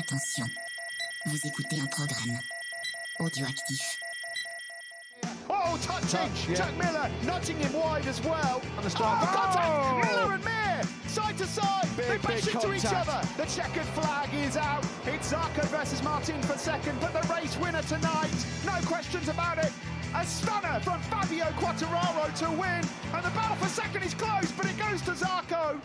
Attention, vous écoutez un programme audioactif. Oh, touching! Touch, yeah. Jack Miller nudging him wide as well. On the strike. Oh, contact! Oh! Miller and Mir, side to side. Big, they bash big into each other. The checkered flag is out. It's Zarco versus Martin for second, but the race winner tonight, no questions about it. A stunner from Fabio Quattararo to win, and the battle for second is close, but it goes to Zarco.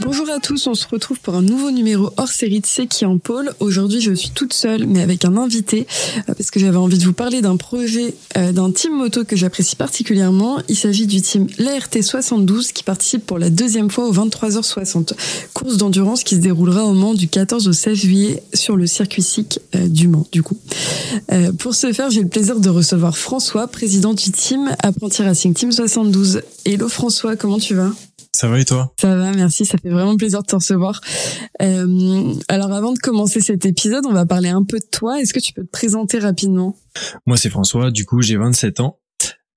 Bonjour à tous, on se retrouve pour un nouveau numéro hors série de C'est qui en pôle. Aujourd'hui, je suis toute seule, mais avec un invité, euh, parce que j'avais envie de vous parler d'un projet euh, d'un team moto que j'apprécie particulièrement. Il s'agit du team l'ART 72 qui participe pour la deuxième fois au 23h60, course d'endurance qui se déroulera au Mans du 14 au 16 juillet sur le circuit SIC euh, du Mans, du coup. Pour ce faire, j'ai le plaisir de recevoir François, président du team Apprenti Racing Team 72. Hello François, comment tu vas? Ça va et toi? Ça va, merci, ça fait vraiment plaisir de te recevoir. Euh, alors avant de commencer cet épisode, on va parler un peu de toi. Est-ce que tu peux te présenter rapidement? Moi c'est François, du coup j'ai 27 ans.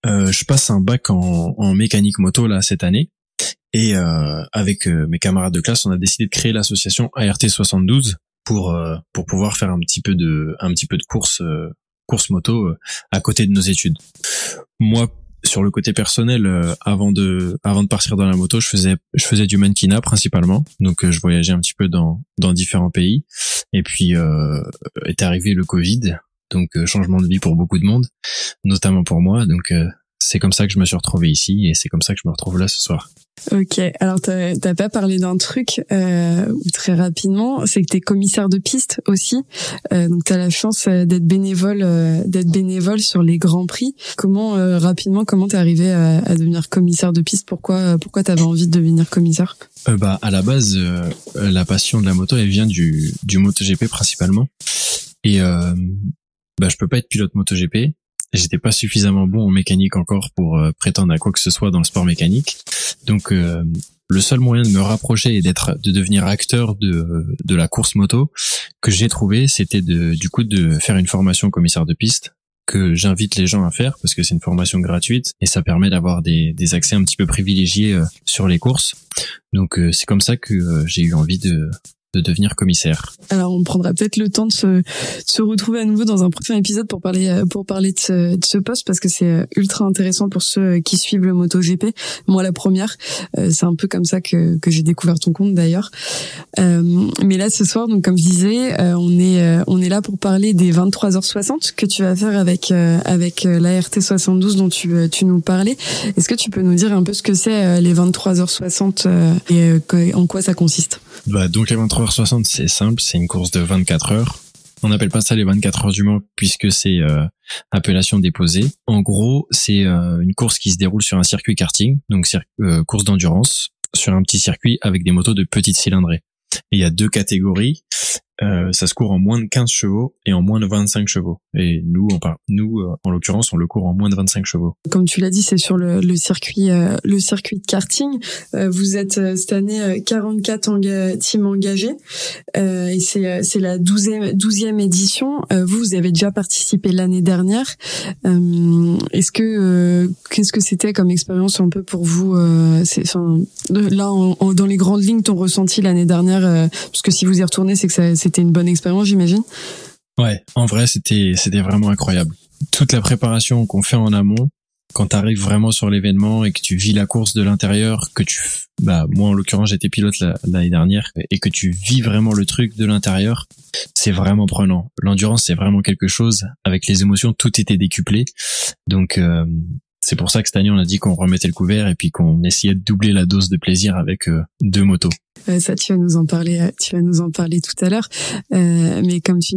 Euh, je passe un bac en, en mécanique moto là cette année. Et euh, avec euh, mes camarades de classe, on a décidé de créer l'association ART 72 pour euh, pour pouvoir faire un petit peu de un petit peu de course euh, course moto à côté de nos études. Moi sur le côté personnel, euh, avant de avant de partir dans la moto, je faisais je faisais du mannequinat principalement, donc euh, je voyageais un petit peu dans dans différents pays. Et puis euh, est arrivé le Covid, donc euh, changement de vie pour beaucoup de monde, notamment pour moi. Donc euh, c'est comme ça que je me suis retrouvé ici et c'est comme ça que je me retrouve là ce soir. Ok, alors t'as pas parlé d'un truc euh, très rapidement, c'est que t'es commissaire de piste aussi, euh, donc t'as la chance euh, d'être bénévole, euh, d'être bénévole sur les grands prix. Comment euh, rapidement, comment t'es arrivé à, à devenir commissaire de piste? Pourquoi pourquoi t'avais envie de devenir commissaire? Euh, bah à la base, euh, la passion de la moto, elle vient du du MotoGP principalement. Et euh, bah je peux pas être pilote MotoGP. J'étais pas suffisamment bon en mécanique encore pour euh, prétendre à quoi que ce soit dans le sport mécanique. Donc euh, le seul moyen de me rapprocher et d'être de devenir acteur de de la course moto que j'ai trouvé, c'était de du coup de faire une formation commissaire de piste que j'invite les gens à faire parce que c'est une formation gratuite et ça permet d'avoir des, des accès un petit peu privilégiés euh, sur les courses. Donc euh, c'est comme ça que j'ai eu envie de, de devenir commissaire. Alors on prendra peut-être le temps de se, de se retrouver à nouveau dans un prochain épisode pour parler euh, pour parler de ce, de ce poste parce que c'est euh, ultra intéressant pour ceux qui suivent le MotoGP. Moi la première, euh, c'est un peu comme ça que, que j'ai découvert ton compte d'ailleurs. Euh, mais là ce soir donc comme je disais, euh, on est euh, on est là pour parler des 23h60 que tu vas faire avec euh, avec euh, la RT 72 dont tu euh, tu nous parlais. Est-ce que tu peux nous dire un peu ce que c'est euh, les 23h60 euh, et euh, en quoi ça consiste? Bah, donc les 23h60 c'est simple, c'est une course de 24 heures. On n'appelle pas ça les 24 heures du Mans puisque c'est euh, appellation déposée. En gros, c'est euh, une course qui se déroule sur un circuit karting, donc euh, course d'endurance sur un petit circuit avec des motos de petite cylindrée. Il y a deux catégories. Euh, ça se court en moins de 15 chevaux et en moins de 25 chevaux. Et nous, on nous euh, en l'occurrence, on le court en moins de 25 chevaux. comme tu l'as dit, c'est sur le, le circuit, euh, le circuit de karting. Euh, vous êtes cette année euh, 44 enga- teams engagés et c'est c'est la 12e, 12e édition. Vous, vous avez déjà participé l'année dernière. Est-ce que qu'est-ce que c'était comme expérience un peu pour vous c'est, Là, en- en- dans les grandes lignes, ton ressenti l'année dernière, parce que si vous y retournez, c'est que ça- c'était une bonne expérience, j'imagine. Ouais, en vrai, c'était c'était vraiment incroyable. Toute la préparation qu'on fait en amont, quand tu arrives vraiment sur l'événement et que tu vis la course de l'intérieur, que tu bah moi en l'occurrence, j'étais pilote la- l'année dernière et que tu vis vraiment le truc de l'intérieur, c'est vraiment prenant. L'endurance, c'est vraiment quelque chose avec les émotions, tout était décuplé. Donc euh, c'est pour ça que cette année, on a dit qu'on remettait le couvert et puis qu'on essayait de doubler la dose de plaisir avec euh, deux motos. Euh, ça, tu vas nous en parler. euh, Tu vas nous en parler tout à l'heure. Euh, mais comme tu,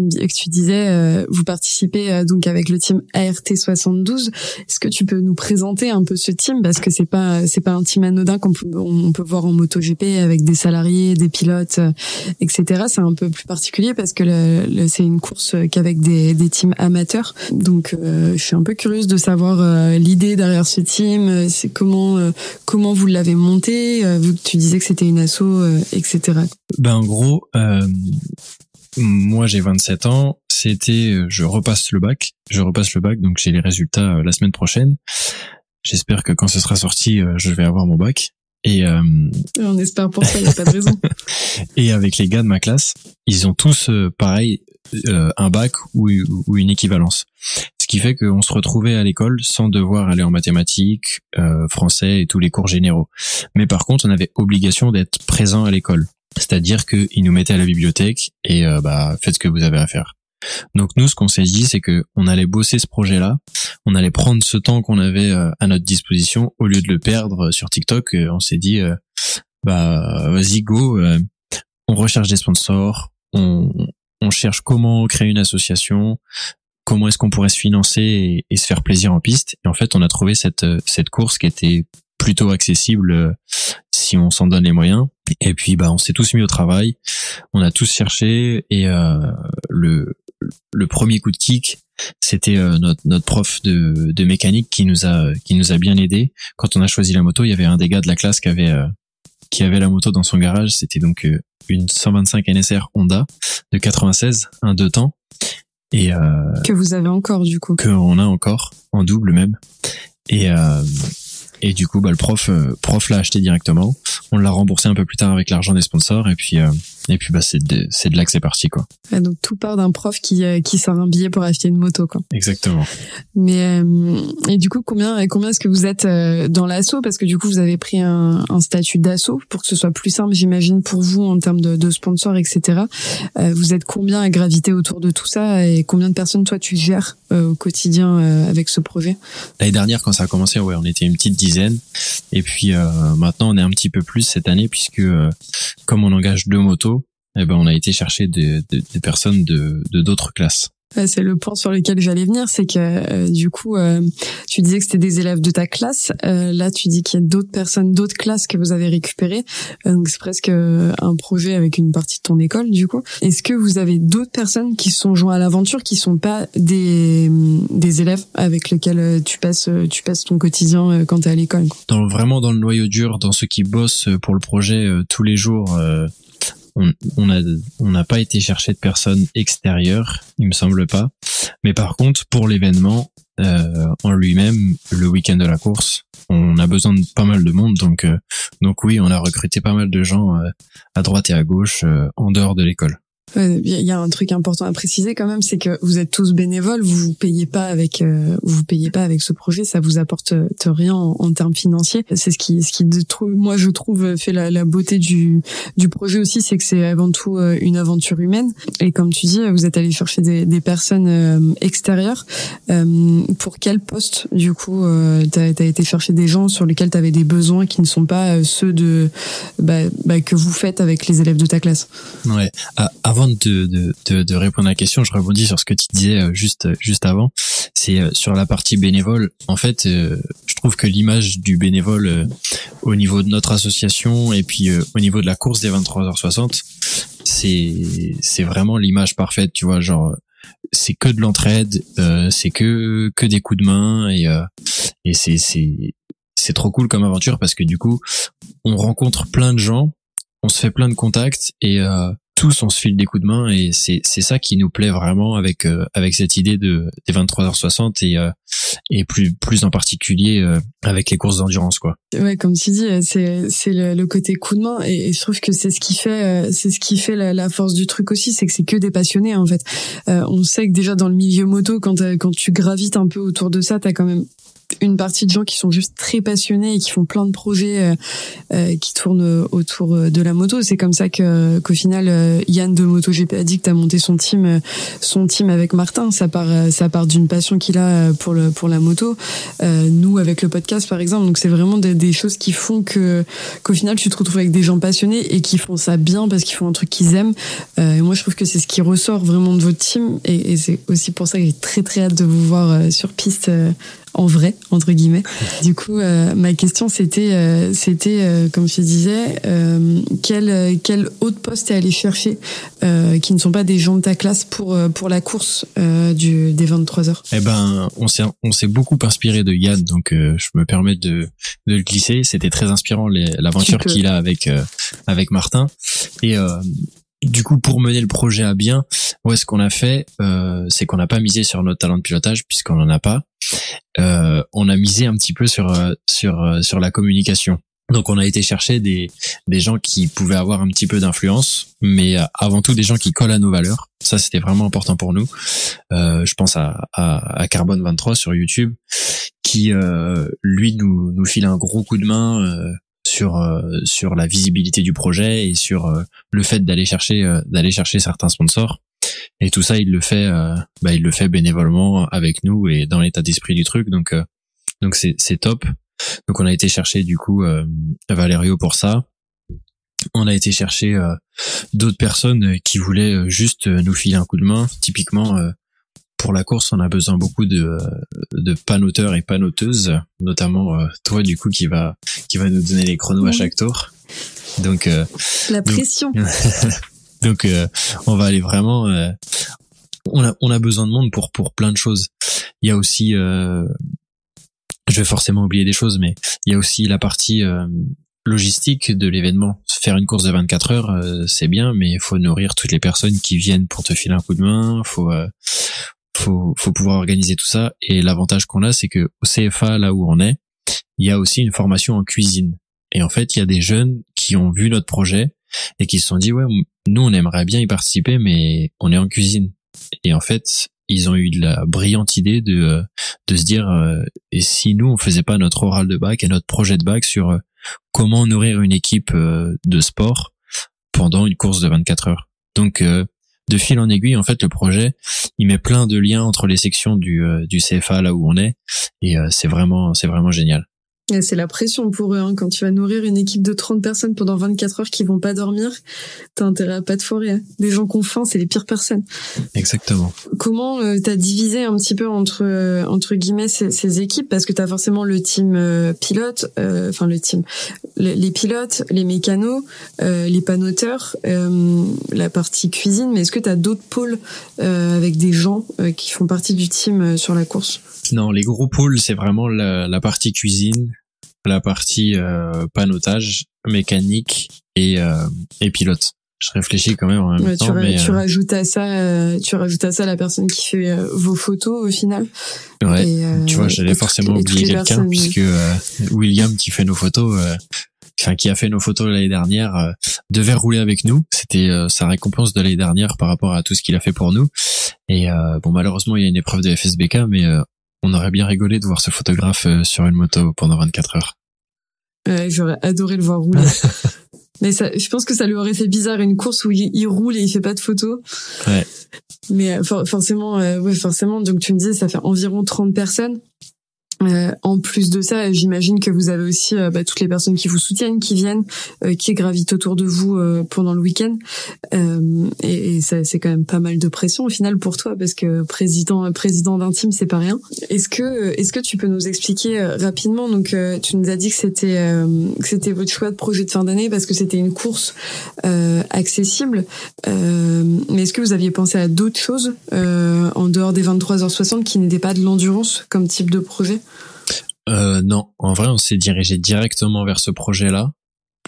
disais, euh, vous participez euh, donc avec le team ART 72. Est-ce que tu peux nous présenter un peu ce team? Parce que c'est pas c'est pas un team anodin qu'on peut on peut voir en MotoGP avec des salariés, des pilotes, euh, etc. C'est un peu plus particulier parce que le, le- c'est une course qu'avec des, des teams amateurs. Donc, euh, je suis un peu curieuse de savoir euh, l'idée derrière ce team. euh, C'est comment euh, comment vous l'avez monté, euh, vu tu disais que c'était une asso, euh, etc. Ben en gros, euh, moi j'ai 27 ans, c'était euh, je repasse le bac, je repasse le bac donc j'ai les résultats euh, la semaine prochaine. J'espère que quand ce sera sorti, euh, je vais avoir mon bac. Et, euh, On espère pour ça, il n'y a pas de raison. et avec les gars de ma classe. ils ont tous pareil un bac ou, ou une équivalence. Qui fait qu'on se retrouvait à l'école sans devoir aller en mathématiques, français et tous les cours généraux. Mais par contre, on avait obligation d'être présent à l'école. C'est-à-dire qu'ils nous mettaient à la bibliothèque et bah faites ce que vous avez à faire. Donc nous, ce qu'on s'est dit, c'est que on allait bosser ce projet-là, on allait prendre ce temps qu'on avait euh, à notre disposition au lieu de le perdre sur TikTok. Euh, on s'est dit, euh, bah vas-y go, on recherche des sponsors, on, on cherche comment créer une association, comment est-ce qu'on pourrait se financer et, se faire plaisir en piste. Et en fait, on a trouvé cette cette course qui était plutôt accessible si on s'en donne les moyens. Et puis bah on s'est tous mis au travail, on a tous cherché et euh, le le premier coup de kick, c'était euh, notre, notre prof de, de mécanique qui nous a qui nous a bien aidé. Quand on a choisi la moto, il y avait un des gars de la classe qui avait euh, qui avait la moto dans son garage. C'était donc euh, une 125 NSR Honda de 96, un deux temps. Et que vous avez encore du coup. Que on a encore en double même. Et et du coup, bah, le prof, euh, prof l'a acheté directement. On l'a remboursé un peu plus tard avec l'argent des sponsors. Et puis, euh, et puis, bah, c'est de, c'est de là que c'est parti, quoi. donc tout part d'un prof qui, euh, qui sort un billet pour acheter une moto, quoi. Exactement. Mais et du coup, combien, combien est-ce que vous êtes dans l'assaut? Parce que du coup, vous avez pris un, un statut d'assaut pour que ce soit plus simple, j'imagine, pour vous en termes de, de sponsors, etc. vous êtes combien à graviter autour de tout ça? Et combien de personnes toi tu gères au quotidien avec ce projet? L'année dernière, quand ça a commencé, ouais, on était une petite et puis euh, maintenant, on est un petit peu plus cette année puisque euh, comme on engage deux motos, eh ben on a été chercher des, des personnes de d'autres classes. C'est le point sur lequel j'allais venir, c'est que euh, du coup, euh, tu disais que c'était des élèves de ta classe. Euh, là, tu dis qu'il y a d'autres personnes, d'autres classes que vous avez récupérées. donc c'est presque un projet avec une partie de ton école, du coup. Est-ce que vous avez d'autres personnes qui sont joints à l'aventure, qui sont pas des des élèves avec lesquels tu passes tu passes ton quotidien quand tu es à l'école Dans vraiment dans le noyau dur, dans ceux qui bossent pour le projet tous les jours on on a on n'a pas été chercher de personnes extérieures, il me semble pas. Mais par contre, pour l'événement euh, en lui-même, le week-end de la course, on a besoin de pas mal de monde. Donc euh, donc oui, on a recruté pas mal de gens euh, à droite et à gauche en dehors de l'école. Il y a un truc important à préciser quand même, c'est que vous êtes tous bénévoles, vous vous payez pas avec, euh, vous payez pas avec ce projet, ça vous apporte rien en, termes financiers. C'est ce qui, ce qui moi je trouve fait la, beauté du du projet aussi, c'est que c'est avant tout euh, une aventure humaine. Et comme tu dis, vous êtes allé chercher des, personnes euh, extérieures. pour quel poste du coup t'as as été chercher des gens sur lesquels t'avais des besoins qui ne sont pas ceux de bah, bah, que vous faites avec les élèves de ta classe? Ouais. Ah, avant de, de, de, répondre à la question, je rebondis sur ce que tu disais euh, juste juste avant. C'est euh, sur la partie bénévole. En fait, euh, je trouve que l'image du bénévole au niveau de notre association et puis au niveau de la course des 23h60, c'est c'est vraiment l'image parfaite. Tu vois, genre c'est que de l'entraide, c'est que que des coups de main et et c'est c'est c'est trop cool comme aventure parce que du coup on rencontre plein de gens on se fait plein de contacts et euh, tous on se file des coups de main et c'est c'est ça qui nous plaît vraiment avec euh, avec cette idée de des 23h60 et euh, et plus plus en particulier euh, avec les courses d'endurance quoi. Ouais, comme tu dis, c'est c'est le, le, côté coup de main et, je trouve que c'est ce qui fait c'est ce qui fait la, la force du truc aussi, c'est que c'est que des passionnés en fait. on sait que déjà dans le milieu moto quand quand tu gravites un peu autour de ça, t'as quand même une partie de gens qui sont juste très passionnés et qui font plein de projets euh, euh qui tournent autour euh, de la moto. C'est comme ça que qu'au final euh, Yann de MotoGP Addict a monté son team son team avec Martin. Ça part ça part d'une passion qu'il a pour le pour la moto. Euh, nous avec le podcast par exemple. Donc c'est vraiment des, des, choses qui font que qu'au final tu te retrouves avec des gens passionnés et qui font ça bien parce qu'ils font un truc qu'ils aiment. et moi je trouve que c'est ce qui ressort vraiment de votre team et, et c'est aussi pour ça que j'ai très très hâte de vous voir sur piste en vrai entre guillemets. Du coup, euh, ma question c'était euh, c'était euh, comme je disais quel quel autre poste est allé chercher qui ne sont pas des gens de ta classe pour pour la course du des 23 heures? Eh ben on s'est on s'est beaucoup inspiré de Yann donc je me permets de de le glisser, c'était très inspirant l'aventure qu'il a avec avec Martin et du coup, pour mener le projet à bien, où est-ce qu'on a fait C'est qu'on n'a pas misé sur notre talent de pilotage puisqu'on en a pas. Euh, on a misé un petit peu sur euh, sur euh, sur la communication Donc on a été chercher des, des gens qui pouvaient avoir un petit peu d'influence, mais euh, avant tout des gens qui collent à nos valeurs. Ça c'était vraiment important pour nous. Euh, je pense à, à, à Carbone 23 sur YouTube, qui euh, lui nous, nous file un gros coup de main euh, sur euh, sur la visibilité du projet et sur euh, le fait d'aller chercher d'aller chercher certains sponsors. Et tout ça il le fait bah, il le fait bénévolement avec nous et dans l'état d'esprit du truc. Donc donc c'est c'est top. Donc on a été chercher du coup euh, Valerio pour ça. On a été chercher euh, d'autres personnes qui voulaient euh, juste nous filer un coup de main. Typiquement pour la course, on a besoin beaucoup de, de panoteurs et panoteuses, notamment toi du coup qui va qui va nous donner les chronos à chaque tour. Donc la pression. Donc, on va aller vraiment. on a on a besoin de monde pour pour plein de choses. Il y a aussi je vais forcément oublier des choses, mais il y a aussi la partie euh, logistique de l'événement. Faire une course de 24 heures, euh, c'est bien, mais il faut nourrir toutes les personnes qui viennent pour te filer un coup de main. Faut euh, faut, faut pouvoir organiser tout ça. Et l'avantage qu'on a, c'est que au CFA, là où on est, il y a aussi une formation en cuisine. Et en fait, il y a des jeunes qui ont vu notre projet et qui se sont dit ouais, nous on aimerait bien y participer, mais on est en cuisine. Et en fait, ils ont eu de la brillante idée de euh, de se dire euh, et si nous on faisait pas notre oral de bac et notre projet de bac sur euh, comment nourrir une équipe de sport pendant une course de 24 heures. Donc de fil en aiguille, en fait, le projet, il met plein de liens entre les sections du, du CFA là où on est, et c'est vraiment, c'est vraiment génial. C'est la pression pour eux. Hein. Quand tu vas nourrir une équipe de 30 personnes pendant 24 heures qui vont pas dormir, t'as intérêt à pas te forer. Hein. Des gens qu'on faim, c'est les pires personnes. Exactement. Comment euh, t'as divisé un petit peu entre euh, entre guillemets ces, ces, équipes? Parce que t'as forcément le team euh, pilote, euh, enfin le team, les, pilotes, les mécanos, les panoteurs, la partie cuisine. Mais est-ce que t'as d'autres pôles avec des gens qui font partie du team sur la course? Non, les gros pôles, c'est vraiment la, la partie cuisine la partie euh, panotage, mécanique et, euh, et pilote. Je réfléchis quand même en même temps. Tu, mais, tu euh, rajoutes à ça, euh, tu rajoutes à ça la personne qui fait vos photos au final. Ouais. tu vois, j'allais forcément oublier quelqu'un puisque William qui fait nos photos, enfin qui a fait nos photos l'année dernière, devait rouler avec nous. C'était sa récompense de l'année dernière par rapport à tout ce qu'il a fait pour nous. Et bon, malheureusement, il y a une épreuve de FSBK, mais on aurait bien rigolé de voir ce photographe euh, sur une moto pendant 24 heures. J'aurais adoré le voir rouler. Mais ça, je pense que ça lui aurait fait bizarre une course où il, roule et il fait pas de photos. Ouais. Mais euh, forcément, euh, ouais, forcément. Donc tu me disais, ça fait environ 30 personnes. Euh, en plus de ça, j'imagine que vous avez aussi euh, bah, toutes les personnes qui vous soutiennent, qui viennent, euh, qui gravitent autour de vous pendant le week-end. et, et ça, c'est quand même pas mal de pression au final pour toi, parce que président président d'un team, c'est pas rien. Est-ce que est-ce que tu peux nous expliquer rapidement Donc, tu nous as dit que c'était que c'était votre choix de projet de fin d'année parce que c'était une course accessible. mais est-ce que vous aviez pensé à d'autres choses en dehors des 23h60 qui n'étaient pas de l'endurance comme type de projet? Euh, non, en vrai, on s'est dirigé directement vers ce projet-là.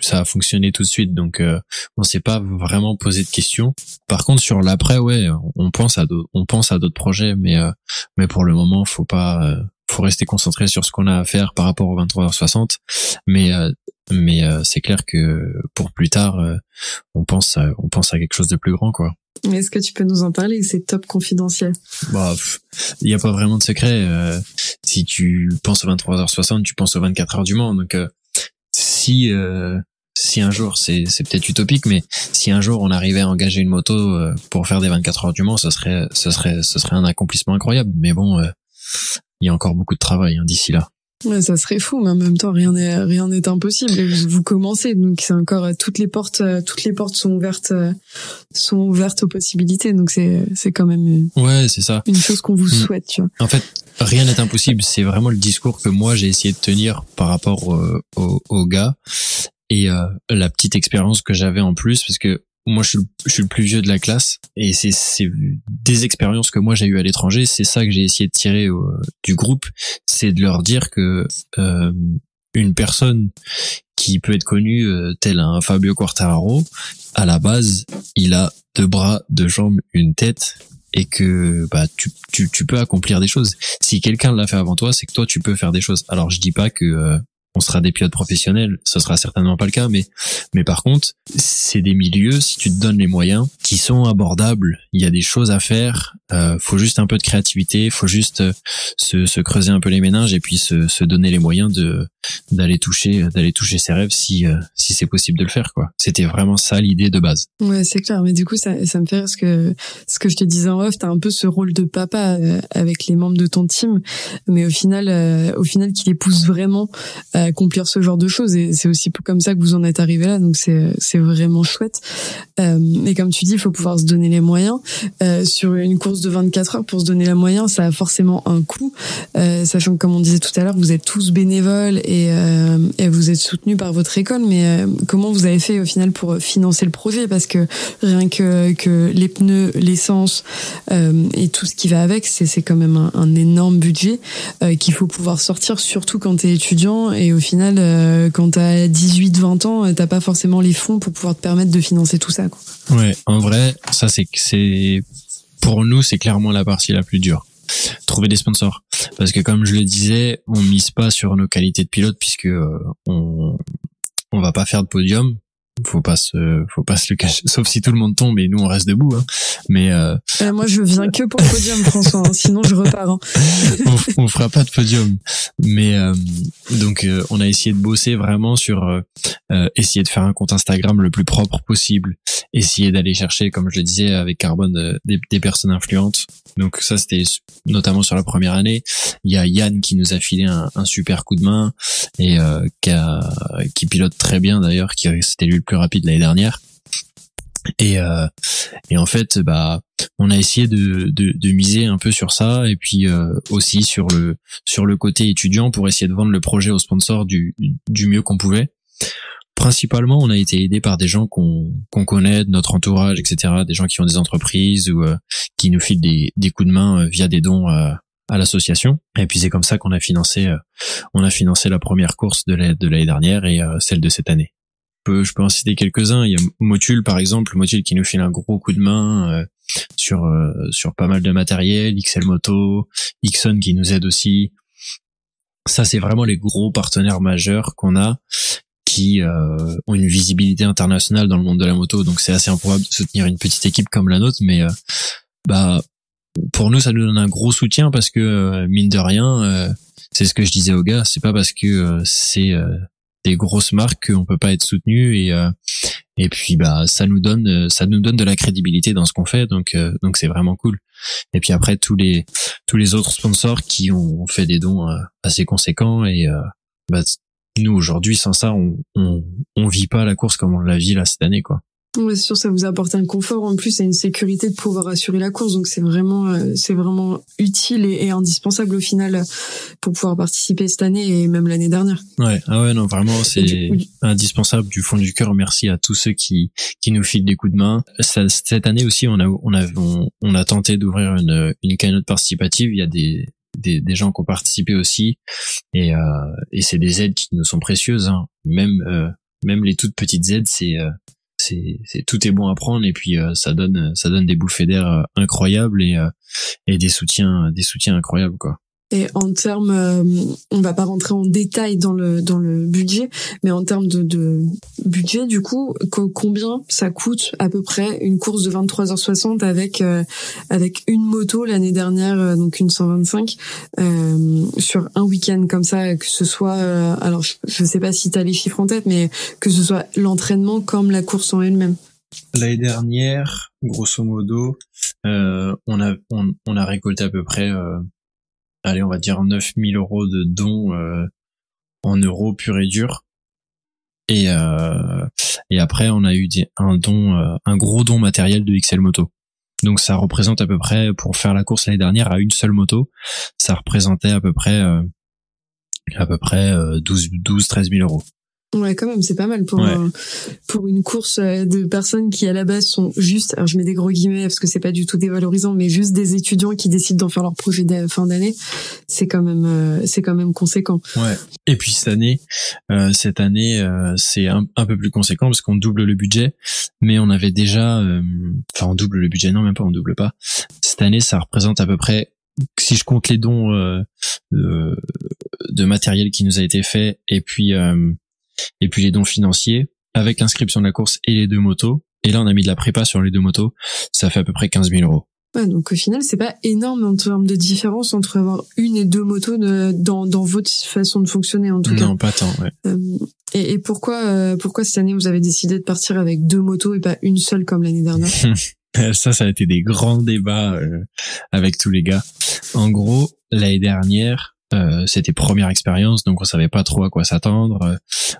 Ça a fonctionné tout de suite, donc euh, on s'est pas vraiment posé de questions. Par contre, sur l'après, ouais, on pense à on pense à d'autres projets, mais euh, mais pour le moment, faut pas, euh, faut rester concentré sur ce qu'on a à faire par rapport aux 23h60. Mais euh, mais c'est clair que pour plus tard, on pense à, on pense à quelque chose de plus grand, quoi. Est-ce que tu peux nous en parler? C'est top confidentiel. Bah, il n'y a pas vraiment de secret. Euh, si tu penses aux 23h60, tu penses aux 24 heures du Mans. Donc, euh, si euh, si un jour, c'est c'est peut-être utopique, mais si un jour on arrivait à engager une moto pour faire des 24 heures du Mans, ce serait ce serait ce serait un accomplissement incroyable. Mais bon, il y a encore beaucoup de travail hein, d'ici là. Ouais, ça serait fou, mais en même temps, rien n'est rien n'est impossible. vous commencez, donc c'est encore toutes les portes, toutes les portes sont ouvertes, sont ouvertes aux possibilités. Donc c'est c'est quand même ouais, c'est ça. Une chose qu'on vous mm. souhaite, tu vois. En fait, rien n'est impossible. C'est vraiment le discours que moi j'ai essayé de tenir par rapport euh, aux, gars et euh, la petite expérience que j'avais en plus, parce que moi je suis, je suis le plus vieux de la classe et c'est des expériences que moi j'ai eues à l'étranger. C'est ça que j'ai essayé de tirer du groupe. C'est de leur dire que euh, une personne qui peut être connue euh, tel un Fabio Quartararo à la base il a deux bras deux jambes une tête et que bah tu, tu, tu peux accomplir des choses. Si quelqu'un l'a fait avant toi c'est que toi tu peux faire des choses. Alors je dis pas que euh, on sera des pilotes professionnels, ce sera certainement pas le cas, mais mais par contre, c'est des milieux si tu te donnes les moyens qui sont abordables. Il y a des choses à faire. Euh, faut juste un peu de créativité, faut juste euh, se, se creuser un peu les méninges et puis se, se donner les moyens de d'aller toucher d'aller toucher ses rêves si euh, si c'est possible de le faire quoi. C'était vraiment ça l'idée de base. Ouais, c'est clair. Mais du coup, ça ça me fait ce que ce que je te disais en off. T'as un peu ce rôle de papa euh, avec les membres de ton team, mais au final, au final, qui les pousse vraiment accomplir ce genre de choses. Et c'est aussi comme ça que vous en êtes arrivé là. Donc c'est c'est vraiment chouette. Euh, et comme tu dis, il faut pouvoir se donner les moyens. Euh, sur une course de 24 heures, pour se donner les moyens, ça a forcément un coût. Euh, sachant que, comme on disait tout à l'heure, vous êtes tous bénévoles et, euh, et vous êtes soutenus par votre école. Mais comment vous avez fait au final pour financer le projet? Parce que rien que, que les pneus, l'essence et tout ce qui va avec, c'est c'est quand même un, un énorme budget qu'il faut pouvoir sortir, surtout quand tu es étudiant. Et au final, euh, quand tu as 18-20 ans, t'as pas forcément les fonds pour pouvoir te permettre de financer tout ça. Quoi. Ouais, en vrai, ça c'est c'est pour nous c'est clairement la partie la plus dure. Trouver des sponsors parce que comme je le disais, on mise pas sur nos qualités de pilote puisque euh, on on va pas faire de podium. Faut pas se faut pas se le cacher sauf si tout le monde tombe et nous on reste debout hein. Mais euh, Euh, moi, je viens que pour le podium, François. hein, sinon, je repars. hein. on, on fera pas de podium. Mais euh, donc euh, on a essayé de bosser vraiment sur euh, euh, essayer de faire un compte Instagram le plus propre possible, essayer d'aller chercher, comme je le disais avec Carbone, des, des personnes influentes. Donc ça c'était notamment sur la première année. Il y a Yann qui nous a filé un, un super coup de main et euh, qui, a, qui pilote très bien d'ailleurs, qui c'était lui plus rapide l'année dernière. Et, euh, et en fait, bah, on a essayé de, de, de miser un peu sur ça et puis euh, aussi sur le sur le côté étudiant pour essayer de vendre le projet aux sponsors du, du mieux qu'on pouvait. Principalement, on a été aidé par des gens qu'on qu'on connaît, de notre entourage, etc. Des gens qui ont des entreprises ou euh, qui nous filent des, des coups de main euh, via des dons euh, à l'association. Et puis c'est comme ça qu'on a financé euh, on a financé la première course de l'année dernière et euh, celle de cette année. Peux, je peux en citer quelques-uns. Il y a Motul par exemple, Motul qui nous file un gros coup de main euh, sur euh, sur pas mal de matériel, XL Moto, Ixon qui nous aide aussi. Ça c'est vraiment les gros partenaires majeurs qu'on a qui euh, ont une visibilité internationale dans le monde de la moto, donc c'est assez improbable de soutenir une petite équipe comme la nôtre, mais euh, bah pour nous ça nous donne un gros soutien parce que euh, mine de rien, c'est ce que je disais aux gars, c'est pas parce que c'est des grosses marques qu'on peut pas être soutenu et euh, et puis bah ça nous donne euh, ça nous donne de la crédibilité dans ce qu'on fait donc euh, donc c'est vraiment cool. Et puis après tous les tous les autres sponsors qui ont fait des dons euh, assez conséquents et bah, nous aujourd'hui sans ça on, on on vit pas la course comme on l'a vit là cette année quoi Ouais, c'est sûr, ça vous apporte un confort en plus et une sécurité de pouvoir assurer la course. Donc c'est vraiment, euh, c'est vraiment utile et, et indispensable au final pour pouvoir participer cette année et même l'année dernière. ouais ah ouais non vraiment c'est du indispensable du fond du cœur merci à tous ceux qui qui nous filent des coups de main Ça- cette année aussi on a on a on, on a tenté d'ouvrir une une cagnotte participative il y a des des, des gens qui ont participé aussi et euh, et c'est des aides qui nous sont précieuses hein. même euh, même les toutes petites aides c'est euh, c'est tout est bon à prendre et puis euh, ça donne ça donne des bouffées d'air euh, incroyables et euh, et des soutiens des soutiens incroyables quoi Et en termes, euh, on va pas rentrer en détail dans le dans le budget, mais en termes de, de budget, du coup, co- combien ça coûte à peu près une course de 23h60 avec euh, avec une moto l'année dernière, euh, donc une 125 euh, sur un week-end comme ça, que ce soit, euh, alors je, je sais pas si tu as les chiffres en tête, mais que ce soit l'entraînement comme la course en elle-même. L'année dernière, grosso modo, euh, on a on, on a récolté à peu près, allez, on va dire 9000 euros de dons euh, en euros pur et dur. Et euh, et après, on a eu un don, euh, un gros don matériel de XL Moto. Donc ça représente à peu près, pour faire la course l'année dernière à une seule moto, ça représentait à peu près euh, à peu près euh, 12 12 13 000 euros. Ouais, quand même, c'est pas mal pour Ouais. pour une course euh, de personnes qui à la base sont juste, alors je mets des gros guillemets parce que c'est pas du tout dévalorisant, mais juste des étudiants qui décident d'en faire leur projet de fin d'année, c'est quand même euh, c'est quand même conséquent. Ouais. Et puis cette année, euh, cette année, euh, c'est un, un peu plus conséquent parce qu'on double le budget, mais on avait déjà, euh, enfin on double le budget, non même pas, on double pas. Cette année, ça représente à peu près, si je compte les dons euh, euh, de matériel qui nous a été fait et puis euh, et puis les dons financiers avec l'inscription de la course et les deux motos. Et là, on a mis de la prépa sur les deux motos. Ça fait à peu près 15 000 euros. Ouais, donc au final, c'est pas énorme en termes de différence entre avoir une et deux motos de, dans, dans votre façon de fonctionner en tout cas. Non, pas tant. Ouais. Euh, et, et pourquoi euh, pourquoi cette année vous avez décidé de partir avec deux motos et pas une seule comme l'année dernière? Ça, ça a été des grands débats euh, avec tous les gars. En gros, l'année dernière, euh, c'était première expérience, donc on savait pas trop à quoi s'attendre.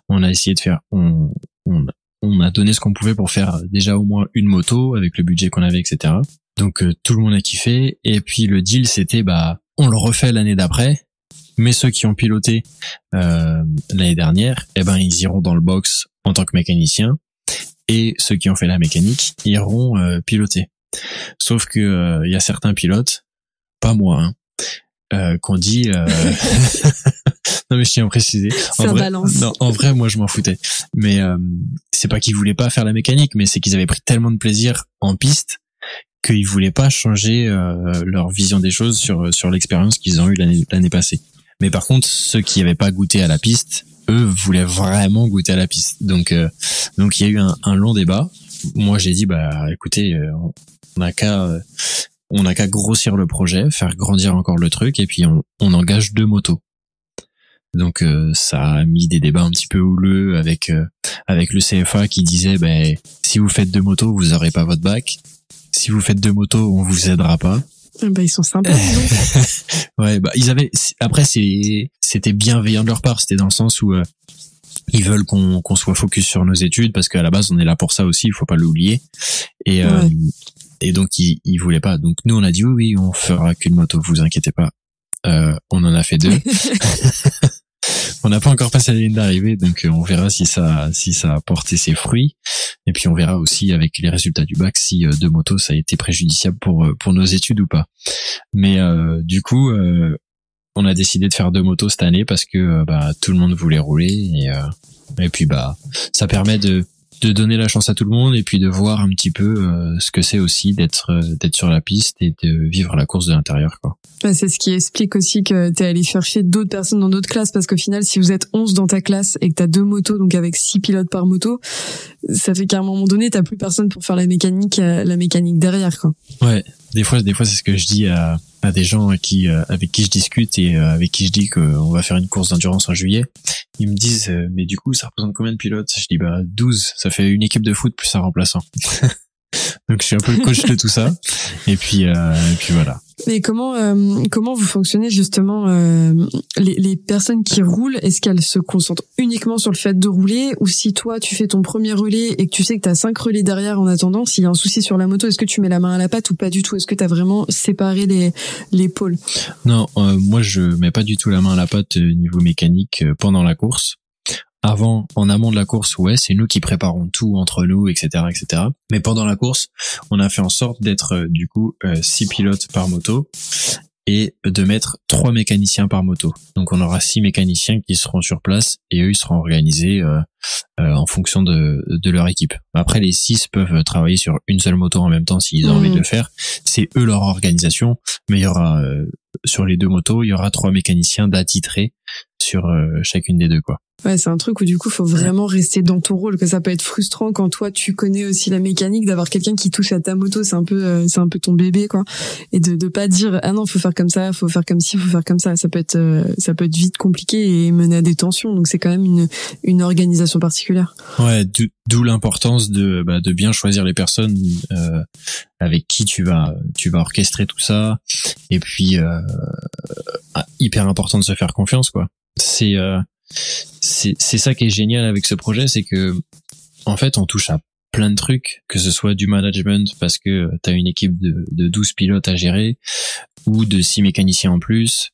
On a essayé de faire, on, on, on a donné ce qu'on pouvait pour faire déjà au moins une moto avec le budget qu'on avait, etc. Donc euh, tout le monde a kiffé. Et puis le deal, c'était bah on le refait l'année d'après. Mais ceux qui ont piloté euh, l'année dernière, eh ben ils iront dans le box en tant que mécanicien. Et ceux qui ont fait la mécanique iront euh, piloter. Sauf que il y a certains pilotes, pas moi, hein, euh, qu'on dit. non mais je tiens à préciser. En vrai, non, en vrai, moi je m'en foutais. Mais c'est pas qu'ils voulaient pas faire la mécanique, mais c'est qu'ils avaient pris tellement de plaisir en piste qu'ils voulaient pas changer euh, leur vision des choses sur sur l'expérience qu'ils ont eu l'année l'année passée. Mais par contre, ceux qui n'avaient pas goûté à la piste, eux voulaient vraiment goûter à la piste. Donc euh, donc il y a eu un, un long débat. Moi j'ai dit bah écoutez, euh, on n'a qu'à on n'a qu'à grossir le projet, faire grandir encore le truc et puis on, on engage deux motos. Donc ça a mis des débats un petit peu houleux avec avec le CFA qui disait ben si vous faites deux motos vous aurez pas votre bac si vous faites deux motos, on vous aidera pas. Bah, ils sont sympas. ouais, bah ils avaient. Après, c'est c'était bienveillant de leur part. C'était dans le sens où euh, ils veulent qu'on qu'on soit focus sur nos études parce qu'à la base, on est là pour ça aussi. Il faut pas l'oublier. Et euh, et donc ils ils voulaient pas. Donc nous, on a dit oui, oui, on fera qu'une moto. Vous inquiétez pas. Euh, on en a fait deux. on n'a pas encore passé la ligne d'arrivée, donc euh, on verra si ça si ça a porté ses fruits. Et puis on verra aussi avec les résultats du bac si euh, deux motos ça a été préjudiciable pour euh, pour nos études ou pas. Mais du coup, on a décidé de faire deux motos cette année parce que bah tout le monde voulait rouler et et puis bah ça permet de de donner la chance à tout le monde et puis de voir un petit peu euh, ce que c'est aussi d'être euh, d'être sur la piste et de vivre la course de l'intérieur quoi. c'est ce qui explique aussi que tu es allé chercher d'autres personnes dans d'autres classes parce qu'au final si vous êtes 11 dans ta classe et que tu as deux motos donc avec six pilotes par moto, ça fait qu'à un moment donné t'as plus personne pour faire la mécanique euh, la mécanique derrière quoi. Ouais, des fois des fois c'est ce que je dis à à des gens qui avec qui je discute et avec qui je dis qu'on va faire une course d'endurance en juillet. Ils me disent euh, mais du coup ça représente combien de pilotes? Je dis bah 12, ça fait une équipe de foot plus un remplaçant. Donc je suis un peu le coach de tout ça. Et puis euh, et puis voilà. Mais comment euh, comment vous fonctionnez justement euh, les, les personnes qui roulent? Est-ce qu'elles se concentrent uniquement sur le fait de rouler? Ou si toi tu fais ton premier relais et que tu sais que tu as cinq relais derrière en attendant, s'il y a un souci sur la moto, est-ce que tu mets la main à la pâte ou pas du tout? Est-ce que tu as vraiment séparé les les pôles? Non, euh, moi je mets pas du tout la main à la pâte niveau mécanique pendant la course avant, en amont de la course, ouais, c'est nous qui préparons tout entre nous, etc., etc. Mais pendant la course, on a fait en sorte d'être euh, du coup euh, six pilotes par moto et de mettre trois mécaniciens par moto. Donc on aura six mécaniciens qui seront sur place et eux ils seront organisés euh, en fonction de, de leur équipe. Après les six peuvent travailler sur une seule moto en même temps s'ils ont envie de le faire. C'est eux leur organisation, mais il y aura sur les deux motos, il y aura trois mécaniciens d'attitrés sur chacune des deux quoi. Ouais, c'est un truc où du coup, faut vraiment rester dans ton rôle. Que ça peut être frustrant quand toi, tu connais aussi la mécanique, d'avoir quelqu'un qui touche à ta moto, c'est un peu, euh, c'est un peu ton bébé, quoi. Et de de pas dire ah non, faut faire comme ça, faut faire comme ci, faut faire comme ça. Ça peut être, euh, ça peut être vite compliqué et mener à des tensions. Donc c'est quand même une une organisation Ouais, d'où l'importance de bah, de bien choisir les personnes euh, avec qui tu vas tu vas orchestrer tout ça. Et puis ah, hyper important de se faire confiance, quoi. C'est c'est ça qui est génial avec ce projet, c'est que en fait on touche à plein de trucs, que ce soit du management parce que tu as une équipe de, de 12 pilotes à gérer ou de 6 mécaniciens en plus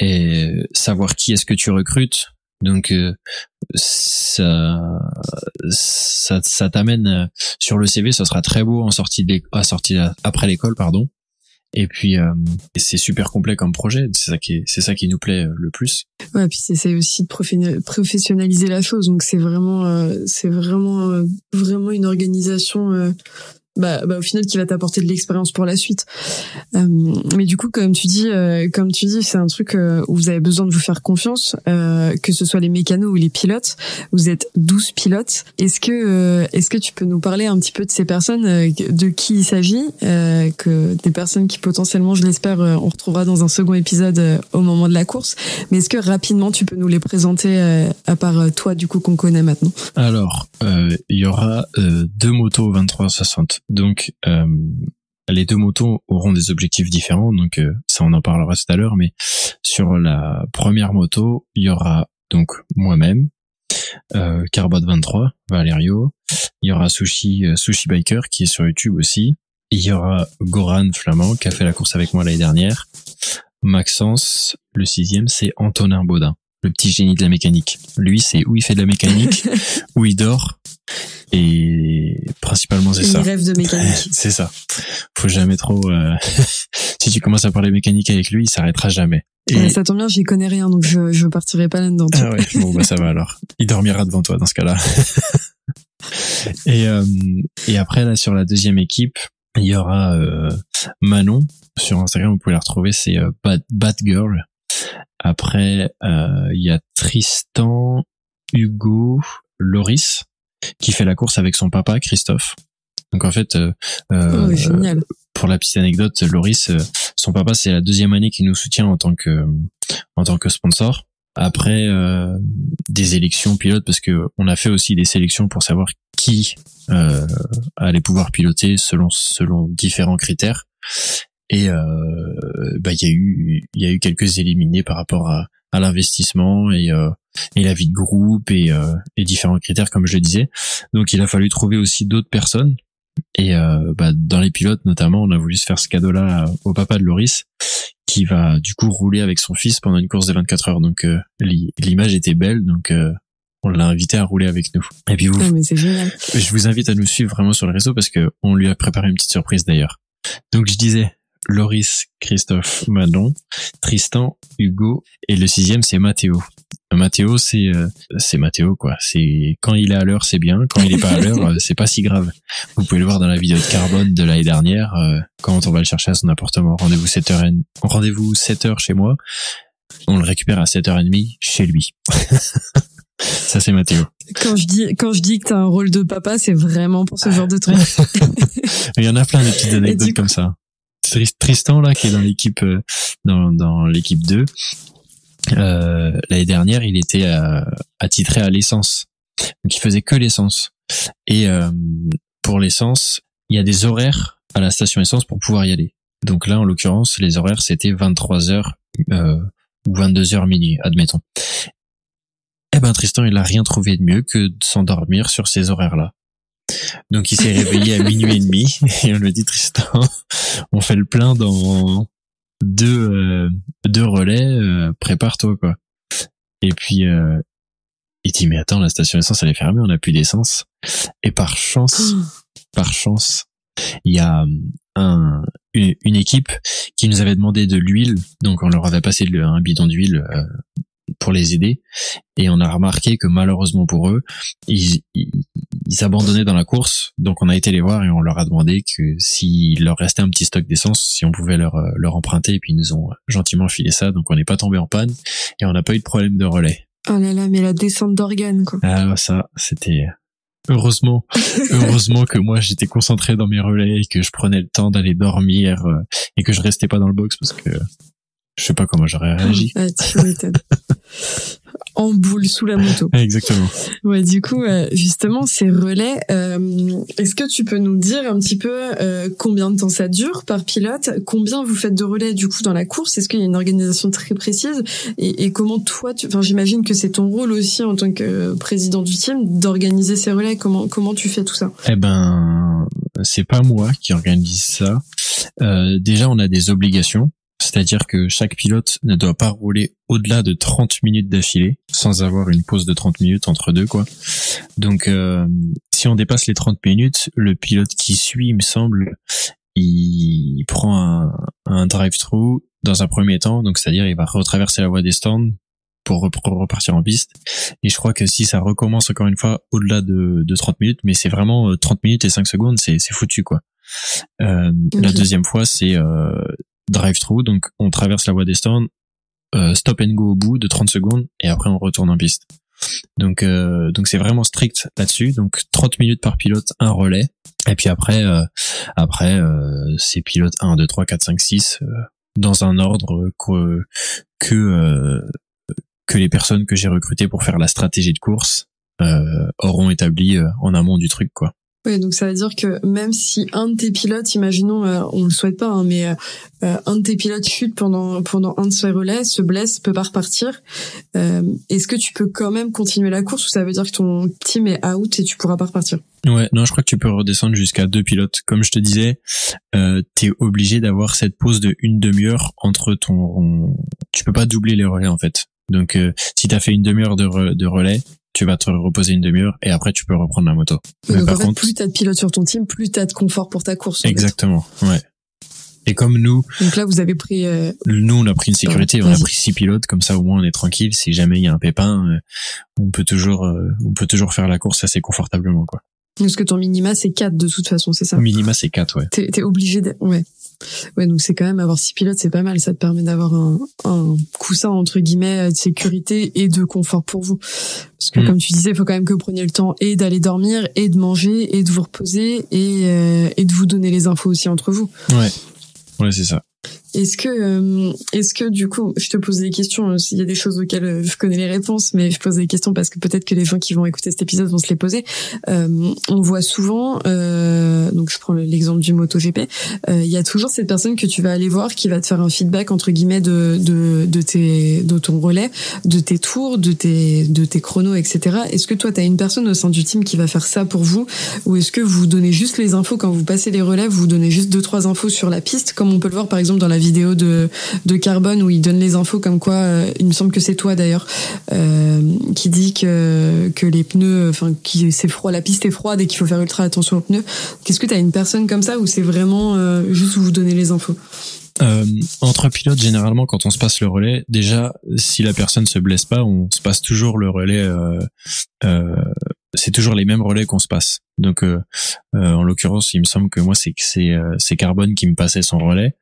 et savoir qui est-ce que tu recrutes. Donc euh, ça ça, ça t'amène sur le CV, ça sera très beau en sortie de à sortie après l'école pardon. Et puis euh, c'est super complet comme projet, c'est ça qui c'est ça qui nous plaît euh, le plus. Ouais, puis c'est aussi de professionnaliser la chose, donc c'est vraiment euh, c'est vraiment vraiment une organisation bah, bah, au final qui va t'apporter de l'expérience pour la suite. Euh, mais du coup, comme tu dis, euh, comme tu dis, c'est un truc euh, où vous avez besoin de vous faire confiance, que ce soit les mécanos ou les pilotes. Vous êtes 12 pilotes. Est-ce que est-ce que tu peux nous parler un petit peu de ces personnes, de qui il s'agit, que des personnes qui potentiellement, je l'espère, on retrouvera dans un second épisode au moment de la course. Mais est-ce que rapidement tu peux nous les présenter à part toi du coup qu'on connaît maintenant? Alors, il y aura deux motos 2360 donc euh, les deux motos auront des objectifs différents, donc euh, ça on en parlera tout à l'heure. Mais sur la première moto, il y aura donc moi-même, euh, Carbot 23, Valerio. Il y aura Sushi euh, Sushi Biker qui est sur YouTube aussi. Il y aura Goran Flamand qui a fait la course avec moi l'année dernière. Maxence, le sixième, c'est Antonin Baudin, le petit génie de la mécanique. Lui, c'est où il fait de la mécanique, où il dort, et principalement c'est ça. rêve de mécanique. c'est ça. Faut jamais trop. Euh... si tu commences à parler mécanique avec lui, il s'arrêtera jamais. Et... ça tombe bien, j'y connais rien, donc je je partirai pas là-dedans. Ah ouais, bon bah ça va alors. Il dormira devant toi dans ce cas-là. et euh, et après là sur la deuxième équipe, il y aura euh, Manon sur Instagram, vous pouvez la retrouver, c'est euh, Bad, Bad Girl. Après, euh, il y a Tristan, Hugo, Loris qui fait la course avec son papa Christophe. Donc en fait, euh, euh oh, pour la petite anecdote, Loris, euh, son papa c'est la deuxième année qu'il nous soutient en tant que en tant que sponsor. Après euh, des élections pilotes, parce que on a fait aussi des sélections pour savoir qui euh, allait pouvoir piloter selon selon différents critères. Et bah il y a eu il y a eu quelques éliminés par rapport à, à l'investissement et et la vie de groupe et, euh, et différents critères comme je le disais. Donc il a fallu trouver aussi d'autres personnes et euh, bah, dans les pilotes notamment, on a voulu se faire ce cadeau-là au papa de Loris qui va du coup rouler avec son fils pendant une course de 24 heures. Donc euh, l'image était belle, donc euh, on l'a invité à rouler avec nous. Et puis vous, ah, mais je vous invite à nous suivre vraiment sur le réseau parce que on lui a préparé une petite surprise d'ailleurs. Donc je disais, Loris, Christophe, Manon, Tristan, Hugo et le sixième c'est Mathéo. Mathéo, c'est euh, c'est Mathéo quoi. C'est quand il est à l'heure, c'est bien. Quand il est pas à l'heure, euh, c'est pas si grave. Vous pouvez le voir dans la vidéo de carbone de l'année dernière. Euh, quand on va le chercher à son appartement, rendez-vous 7h rendez-vous 7h chez moi. On le récupère à 7h30 chez lui. Ça c'est Mathéo. Quand je dis quand je dis que t'as un rôle de papa, c'est vraiment pour ce genre de truc. Il y en a plein de petites anecdotes comme ça. Tristan là qui est dans l'équipe dans dans l'équipe 2 euh, l'année dernière, il était euh, attitré à l'essence. Donc il faisait que l'essence. Et euh, pour l'essence, il y a des horaires à la station essence pour pouvoir y aller. Donc là, en l'occurrence, les horaires, c'était 23 heures euh, ou 22 heures minuit, admettons. Eh ben Tristan, il a rien trouvé de mieux que de s'endormir sur ces horaires-là. Donc il s'est réveillé à minuit et demi et on lui dit Tristan, on fait le plein dans deux euh, deux relais, euh, prépare-toi quoi. Et puis euh, il dit mais attends la station essence elle est fermée, on a plus d'essence. Et par chance, par chance, il y a un, une, équipe qui nous avait demandé de l'huile, donc on leur avait passé un bidon d'huile pour les aider. Et on a remarqué que malheureusement pour eux, ils, ils, abandonnaient dans la course. Donc on a été les voir et on leur a demandé que s'il leur restait un petit stock d'essence, si on pouvait leur, leur emprunter. Et puis ils nous ont gentiment filé ça. Donc on n'est pas tombé en panne et on n'a pas eu de problème de relais. Oh là là, mais la descente d'organes quoi. Ah ça, c'était heureusement, heureusement que moi j'étais concentré dans mes relais et que je prenais le temps d'aller dormir euh, et que je restais pas dans le box parce que je sais pas comment j'aurais réagi. Ah, tu m'étonnes. en boule sous la moto. Exactement. Ouais, du coup, euh, justement, ces relais, euh, est-ce que tu peux nous dire un petit peu euh, combien de temps ça dure par pilote? Combien vous faites de relais du coup dans la course? Est-ce qu'il y a une organisation très précise? Et, et, comment toi, tu... enfin, j'imagine que c'est ton rôle aussi en tant que président du team d'organiser ces relais. Comment comment tu fais tout ça? Eh ben, c'est pas moi qui organise ça. déjà, on a des obligations c'est-à-dire que chaque pilote ne doit pas rouler au-delà de 30 minutes d'affilée, sans avoir une pause de 30 minutes entre deux, quoi. Donc, euh, si on dépasse les 30 minutes, le pilote qui suit, il me semble, il prend un, un drive-through dans un premier temps, donc c'est-à-dire il va retraverser la voie des stands pour repartir en piste. Et je crois que si ça recommence encore une fois au-delà de, de 30 minutes, mais c'est vraiment 30 minutes et 5 secondes, c'est foutu quoi. Euh, La deuxième fois, c'est euh, drive-through, donc on traverse la voie des stands, euh, stop and go au bout de 30 secondes et après on retourne en piste. Donc euh, donc c'est vraiment strict là-dessus. Donc 30 minutes par pilote, un relais. Et puis après euh, après euh, c'est pilote 1 2 3 4 5 6 dans un ordre que que que les personnes que j'ai recrutées pour faire la stratégie de course auront établi en amont du truc quoi. Oui, donc ça veut dire que même si un de tes pilotes, imaginons, euh, on le souhaite pas, hein, mais euh, euh, un de tes pilotes chute pendant pendant un de ses relais, se blesse, peut pas repartir. Est-ce que tu peux quand même continuer la course ou ça veut dire que ton team est out et tu pourras pas repartir? Ouais, non, je crois que tu peux redescendre jusqu'à deux pilotes. Comme je te disais, t'es obligé d'avoir cette pause de une demi-heure entre ton. Tu peux pas doubler les relais en fait. Donc, si t'as fait une demi-heure de, de relais, tu vas te reposer une demi-heure et après tu peux reprendre la moto. Mais par contre, plus t'as de pilotes sur ton team, plus t'as de confort pour ta course. Exactement, ouais. Et comme nous, donc là vous avez pris, euh... nous on a pris une sécurité, on a pris six pilotes, comme ça au moins on est tranquille. Si jamais il y a un pépin, euh, on peut toujours, euh, on peut toujours faire la course assez confortablement quoi. Parce que ton minima c'est 4 de toute façon, c'est ça? Minima c'est 4, ouais. T'es es obligé de, ouais. Ouais, donc c'est quand même avoir six pilotes, c'est pas mal. Ça te permet d'avoir un, un coussin entre guillemets de sécurité et de confort pour vous. Parce que mm. comme tu disais, il faut quand même que vous preniez le temps et d'aller dormir, et de manger, et de vous reposer, et, euh, et de vous donner les infos aussi entre vous. Ouais, ouais, c'est ça. Est-ce que, euh, est-ce que du coup, je te pose des questions. Euh, s'il y a des choses auxquelles euh, je connais les réponses, mais je pose des questions parce que peut-être que les gens qui vont écouter cet épisode vont se les poser. on voit souvent, donc je prends l'exemple du MotoGP, il y a toujours cette personne que tu vas aller voir qui va te faire un feedback entre guillemets de de de tes de ton relais, de tes tours, de tes de tes chronos, etc. Est-ce que toi, tu as une personne au sein du team qui va faire ça pour vous, ou est-ce que vous donnez juste les infos quand vous passez les relais, vous donnez juste deux trois infos sur la piste, comme on peut le voir par exemple dans la vidéo de, de Carbone où il donne les infos comme quoi, euh, il me semble que c'est toi d'ailleurs, euh, qui dit que, que les pneus, enfin, qui c'est froid, la piste est froide et qu'il faut faire ultra attention aux pneus. Qu'est-ce que tu as une personne comme ça ou c'est vraiment euh, juste vous donner les infos? Euh, entre pilotes, généralement, quand on se passe le relais, déjà, si la personne se blesse pas, on se passe toujours le relais. C'est toujours les mêmes relais qu'on se passe. Donc, en l'occurrence, il me semble que moi, c'est c'est Carbone qui me passait son relais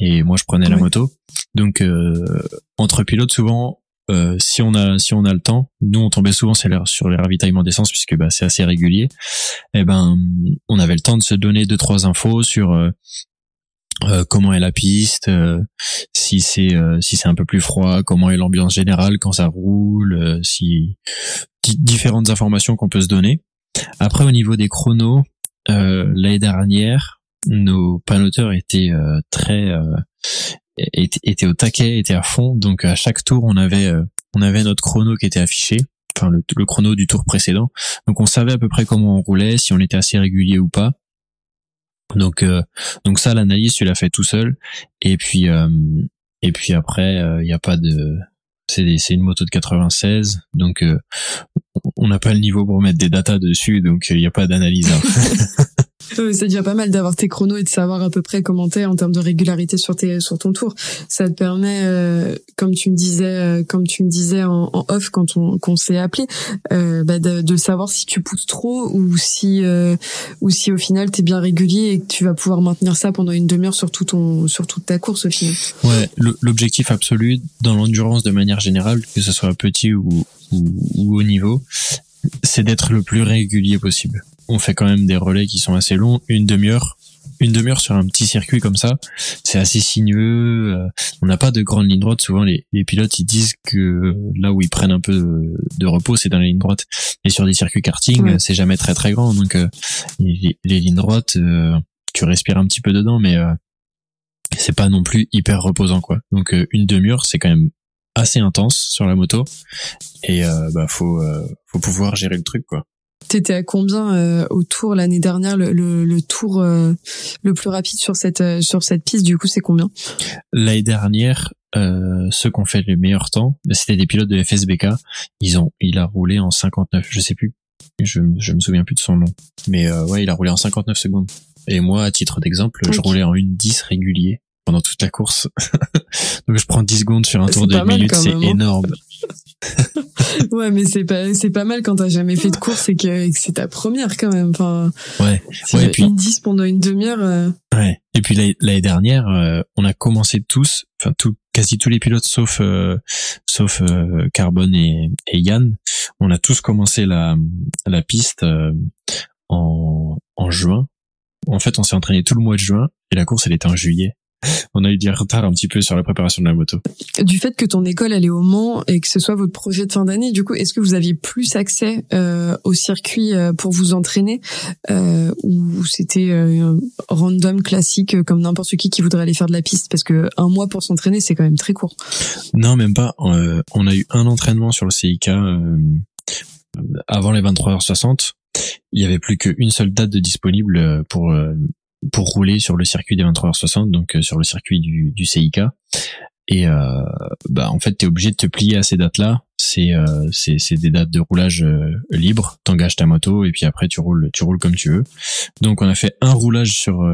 et moi, je prenais la moto. Donc, entre pilotes, souvent, si on a si on a le temps, nous on tombait souvent sur les ravitaillements d'essence puisque bah, c'est assez régulier. Et eh ben on avait le temps de se donner deux trois infos sur euh, comment est la piste, euh, si c'est euh, si c'est un peu plus froid, comment est l'ambiance générale quand ça roule, si différentes informations qu'on peut se donner. Après au niveau des chronos, l'année dernière, nos panoteurs étaient très étaient, au taquet, étaient à fond, donc à chaque tour on avait on avait notre chrono qui était affiché, enfin le, le chrono du tour précédent, donc on savait à peu près comment on roulait, si on était assez régulier ou pas. Donc euh, donc ça l'analyse tu l'as fait tout seul et puis euh, et puis après il euh, y a pas de c'est c'est une moto de 96 donc on n'a pas le niveau pour mettre des datas dessus donc il n'y a pas d'analyse. Hein. c'est déjà pas mal d'avoir tes chronos et de savoir à peu près comment t'es en termes de régularité sur tes sur ton tour. Ça te permet, euh, comme tu me disais, euh, comme tu me disais en, off quand on qu'on s'est appelé, euh, bah de, de, savoir si tu pousses trop ou si euh, ou si au final t'es bien régulier et que tu vas pouvoir maintenir ça pendant une demi-heure sur tout ton sur toute ta course au final. Ouais, l'objectif absolu dans l'endurance de manière générale, que ce soit petit ou, ou, ou haut niveau, c'est d'être le plus régulier possible on fait quand même des relais qui sont assez longs, une demi-heure. Une demi-heure sur un petit circuit comme ça, c'est assez sinueux. Euh, on n'a pas de grande ligne droite. Souvent, les, pilotes ils disent que là où ils prennent un peu de, repos, c'est dans la ligne droite. Et sur des circuits karting, c'est jamais très très grand. Donc euh, les, lignes droites, euh, tu respires un petit peu dedans, mais c'est pas non plus hyper reposant quoi. Donc une demi-heure, c'est quand même assez intense sur la moto et bah faut faut pouvoir gérer le truc quoi. T'étais à combien euh, au tour l'année dernière le, le, tour euh, le plus rapide sur cette euh, sur cette piste? Du coup c'est combien? L'année dernière ceux qui ont fait les meilleurs temps bah, c'était des pilotes de FSBK ils ont il a roulé en 59 je sais plus. Je je me souviens plus de son nom. Mais ouais il a roulé en 59 secondes. Et moi à titre d'exemple je roulais en une 10 régulier pendant toute la course. Donc je prends 10 secondes sur un C'est tour de pas mal minute, quand c'est hein. énorme. Ouais, mais c'est pas c'est pas mal quand t'as jamais fait de course et que, et que c'est ta première quand même. Enfin, Ouais. si Ouais, et puis- une 10 pendant une demi-heure. euh, Ouais. Et puis l'année dernière, euh, on a commencé tous, enfin tout, quasi tous les pilotes sauf euh, sauf Carbone et, et Yann, on a tous commencé la la piste euh, en en juin. En fait, on s'est entraîné tout le mois de juin et la course elle était en juillet. On a eu du retard un petit peu sur la préparation de la moto. du fait que ton école est au Mans et que ce soit votre projet de fin d'année, du coup, est-ce que vous aviez plus accès euh, au circuit euh, pour vous entraîner euh, ou c'était euh, random classique euh, comme n'importe qui qui voudrait aller faire de la piste? Parce que un mois pour s'entraîner, c'est quand même très court. Non, même pas. Euh, on a eu un entraînement sur le CIK euh, avant les 23h60. Il y avait plus qu'une seule date de disponible pour euh, pour rouler sur le circuit des 23h60, donc euh, sur le circuit du, du CIK. Et euh, bah en fait, t'es obligé de te plier à ces dates-là. C'est euh, c'est des dates de roulage euh, libre. T'engages ta moto et puis après tu roules tu roules comme tu veux. Donc on a fait un roulage sur euh,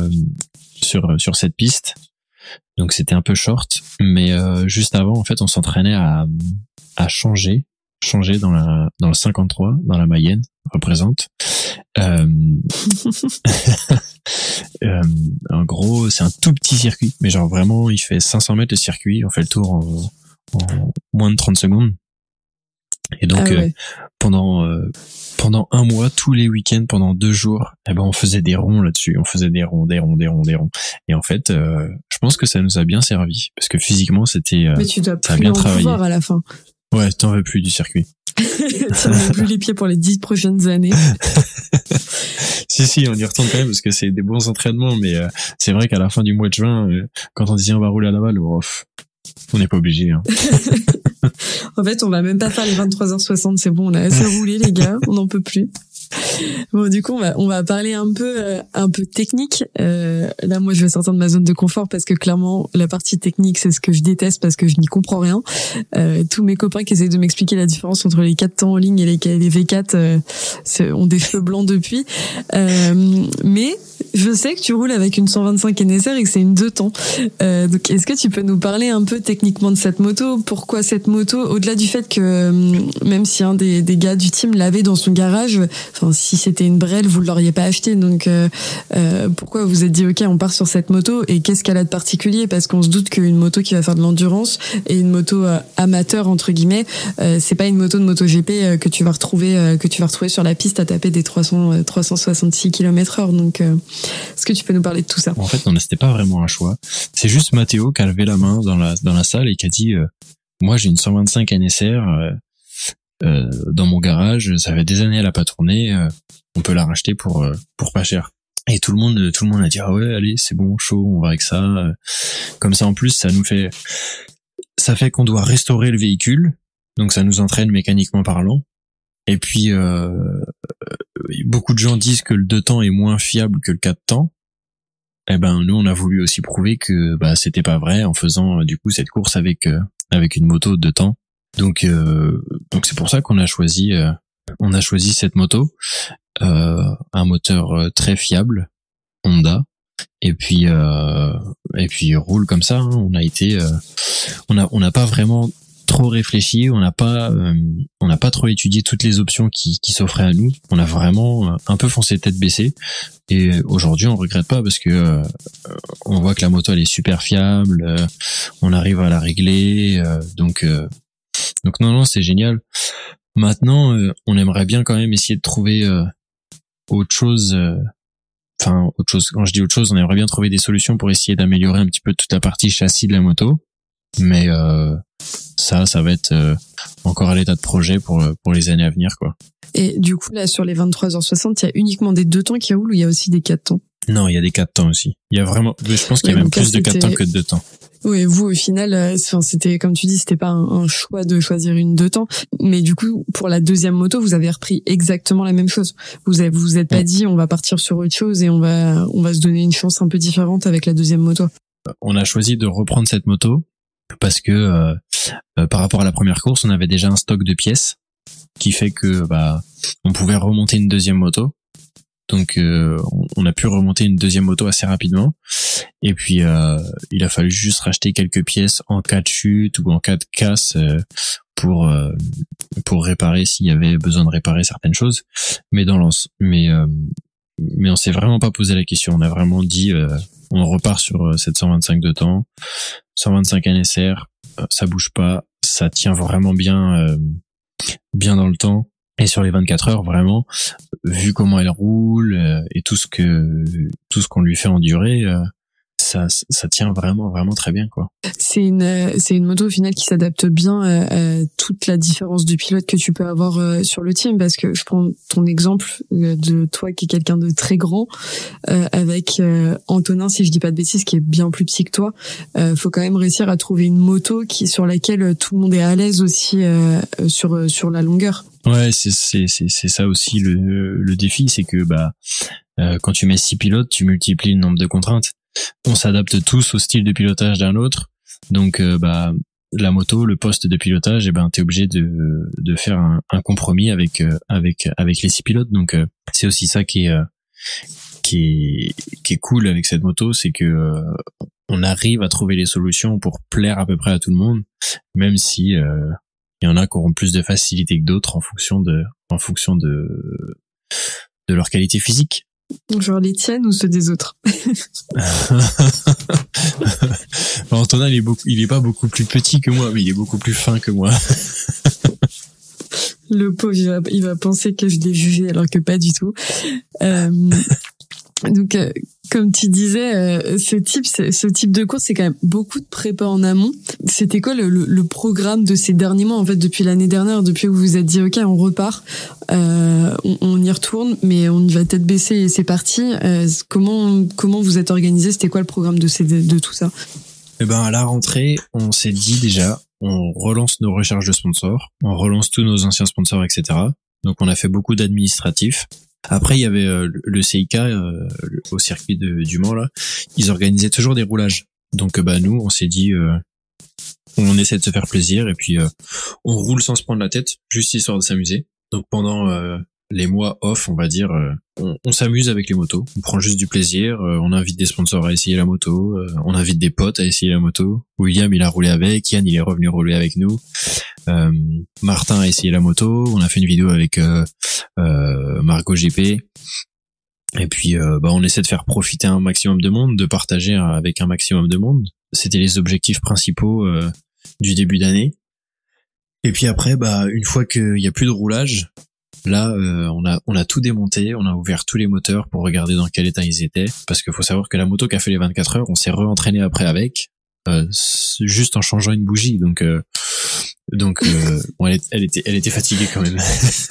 sur sur cette piste. Donc c'était un peu short, mais euh, juste avant en fait on s'entraînait à à changer changer dans la dans le 53 dans la Mayenne représente. Euh, euh, en gros c'est un tout petit circuit, mais genre vraiment il fait 500 mètres le circuit, on fait le tour en, en moins de 30 secondes. Et donc Ah euh, pendant euh, pendant un mois, tous les week-ends, pendant deux jours, eh ben on faisait des ronds là-dessus, on faisait des ronds, des ronds, des ronds, des ronds. Et en fait, euh, je pense que ça nous a bien servi parce que physiquement c'était euh, Mais tu dois plus bien en travaillé. à la fin. ouais, t'en veux plus du circuit. n'as plus les pieds pour les dix prochaines années. Si si, on y retourne quand même parce que c'est des bons entraînements, mais euh, c'est vrai qu'à la fin du mois de juin, euh, quand on disait on va rouler à Laval, oh, on n'est pas obligé. Hein. En fait, on va même pas faire les 23h60, c'est bon, on a assez roulé les gars, on n'en peut plus. Bon, du coup, on va on va parler un peu euh, un peu technique. Euh, là, moi, je vais sortir de ma zone de confort parce que clairement, la partie technique, c'est ce que je déteste parce que je n'y comprends rien. Euh, tous mes copains qui essaient de m'expliquer la différence entre les 4 temps en ligne et les, les V4 euh, ont des cheveux blancs depuis. Euh, mais je sais que tu roules avec une 125 NSR et que c'est une deux temps. Euh, donc, est-ce que tu peux nous parler un peu techniquement de cette moto? Pourquoi cette moto? Au-delà du fait que euh, même si un des, des gars du team l'avait dans son garage, enfin si c'était une Brel, vous l'auriez pas acheté. Donc, euh, euh, pourquoi vous êtes dit ok, on part sur cette moto? Et qu'est-ce qu'elle a de particulier? Parce qu'on se doute qu'une moto qui va faire de l'endurance et une moto euh, amateur entre guillemets, c'est pas une moto de MotoGP que tu vas retrouver que tu vas retrouver sur la piste à taper des 300 euh, 366 km/h. Donc, est-ce que tu peux nous parler de tout ça? En fait, non, c'était pas vraiment un choix. C'est juste Mathéo qui a levé la main dans la dans la salle et qui a dit euh, moi j'ai une 125 NSR euh, euh, dans mon garage, ça fait des années elle a pas tourné, euh, on peut la racheter pour euh, pour pas cher. Et tout le monde tout le monde a dit ah ouais allez c'est bon chaud on va avec ça. Comme ça en plus ça nous fait ça fait qu'on doit restaurer le véhicule donc ça nous entraîne mécaniquement parlant. Et puis euh, beaucoup de gens disent que le deux temps est moins fiable que le quatre temps eh ben nous on a voulu aussi prouver que bah c'était pas vrai en faisant euh, du coup cette course avec euh, avec une moto de temps. Donc euh, donc c'est pour ça qu'on a choisi euh, on a choisi cette moto un moteur très fiable Honda et puis et puis roule comme ça hein. on a été on a on n'a pas vraiment trop réfléchi, on n'a pas euh, on n'a pas trop étudié toutes les options qui, qui s'offraient à nous. On a vraiment euh, un peu foncé tête baissée et aujourd'hui on regrette pas parce que euh, on voit que la moto elle est super fiable, euh, on arrive à la régler euh, donc euh, donc non non, c'est génial. Maintenant, on aimerait bien quand même essayer de trouver autre chose enfin autre chose quand je dis autre chose, on aimerait bien trouver des solutions pour essayer d'améliorer un petit peu toute la partie châssis de la moto. Mais euh, ça, ça va être euh, encore à l'état de projet pour euh, pour les années à venir, quoi. Et du coup, là, sur les 23h60, il y a uniquement des deux temps qui roulent ou il y a aussi des quatre temps? Non, il y a des quatre temps aussi. Il y a vraiment, je pense qu'il y a Ouais, même plus de quatre temps que de deux temps. Oui, vous, au final, euh, c'était, comme tu dis, c'était pas un, un choix de choisir une deux temps. Mais du coup, pour la deuxième moto, vous avez repris exactement la même chose. Vous avez, vous vous êtes pas Ouais. dit, on va partir sur autre chose et on va, on va se donner une chance un peu différente avec la deuxième moto. On a choisi de reprendre cette moto parce que euh, euh, par rapport à la première course, on avait déjà un stock de pièces qui fait que bah on pouvait remonter une deuxième moto. Donc euh, on- a pu remonter une deuxième moto assez rapidement Et puis euh, il a fallu juste racheter quelques pièces en cas de chute ou en cas de casse euh, pour euh, pour réparer s'il y avait besoin de réparer certaines choses. Mais dans l'ensemble, mais mais on s'est vraiment pas posé la question. On a vraiment dit on repart sur 725 de temps, 125 NSR, ça bouge pas, ça tient vraiment bien bien dans le temps. Et sur les 24 heures, vraiment, vu comment elle roule et tout ce que tout ce qu'on lui fait endurer, ça, ça tient vraiment, vraiment très bien, quoi. C'est une, c'est une moto au final qui s'adapte bien à, toute la différence du pilote que tu peux avoir euh, sur le team, parce que je prends ton exemple euh, de toi qui est quelqu'un de très grand, euh, avec Antonin, si je dis pas de bêtises, qui est bien plus petit que toi. faut quand même réussir à trouver une moto qui sur laquelle tout le monde est à l'aise aussi sur sur la longueur. Ouais, c'est c'est c'est ça aussi le le défi, c'est que bah quand tu mets six pilotes, tu multiplies le nombre de contraintes on s'adapte tous au style de pilotage d'un autre. Donc, euh, bah, la moto, le poste de pilotage, et eh ben, t'es obligé de, de faire un, compromis avec, euh, avec, avec les six pilotes. Donc, euh, c'est aussi ça qui est, qui est, qui est cool avec cette moto, c'est que on arrive à trouver les solutions pour plaire à peu près à tout le monde, même si il y en a qui auront plus de facilité que d'autres en fonction de, en fonction de, de leur qualité physique. Genre les tiennes ou ceux des autres? Antonin, il est beaucoup, il est pas beaucoup plus petit que moi, mais il est beaucoup plus fin que moi. Le pauvre, il va, penser que je l'ai jugé alors que pas du tout. Euh, donc, euh, comme tu disais, euh, ce type, ce type de course, c'est quand même beaucoup de prépa en amont. C'était quoi le, programme de ces derniers mois, en fait, depuis l'année dernière, depuis que vous vous êtes dit, ok, on repart, euh, on, y retourne, mais on y va tête baissée et c'est parti. Euh, comment comment vous êtes organisé? C'était quoi le programme de tout ça? Eh ben, à la rentrée, on s'est dit déjà, on relance nos recherches de sponsors, on relance tous nos anciens sponsors, etc. Donc, on a fait beaucoup d'administratifs. Après, il y avait euh, le CIK euh, au circuit de, du Mans là. Ils organisaient toujours des roulages. Donc bah nous, on s'est dit, euh, on essaie de se faire plaisir et puis on roule sans se prendre la tête, juste histoire de s'amuser. Donc pendant les mois off, on va dire, euh, on, s'amuse avec les motos. On prend juste du plaisir. Euh, on invite des sponsors à essayer la moto. Euh, on invite des potes à essayer la moto. William, il a roulé avec. Yann, il est revenu rouler avec nous. Martin a essayé la moto. On a fait une vidéo avec Margot GP. Et puis, bah, on essaie de faire profiter un maximum de monde, de partager avec un maximum de monde. C'était les objectifs principaux du début d'année. Et puis après, bah, une fois qu'il y a plus de roulage, Là, euh, on a on a tout démonté, on a ouvert tous les moteurs pour regarder dans quel état ils étaient, parce qu'il faut savoir que la moto qui a fait les 24 heures, on s'est re-entraîné après avec, euh, juste en changeant une bougie. Donc euh, donc elle, elle, était elle était fatiguée quand même,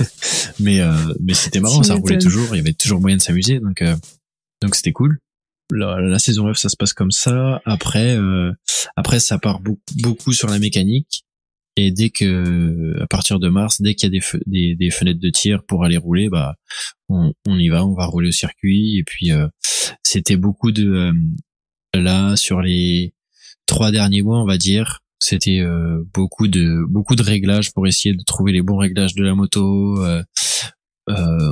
mais mais c'était marrant, ça roulait toujours, il y avait toujours moyen de s'amuser, donc donc c'était cool. La, la, saison F, ça se passe comme ça. Après, après, ça part beaucoup, beaucoup sur la mécanique. Et dès que, à partir de mars, dès qu'il y a des, des, des, fenêtres de tir pour aller rouler, bah, on, on, y va, on va rouler au circuit. Et puis, euh, c'était beaucoup de, euh, là, sur les trois derniers mois, on va dire, c'était euh, beaucoup de, beaucoup de réglages pour essayer de trouver les bons réglages de la moto.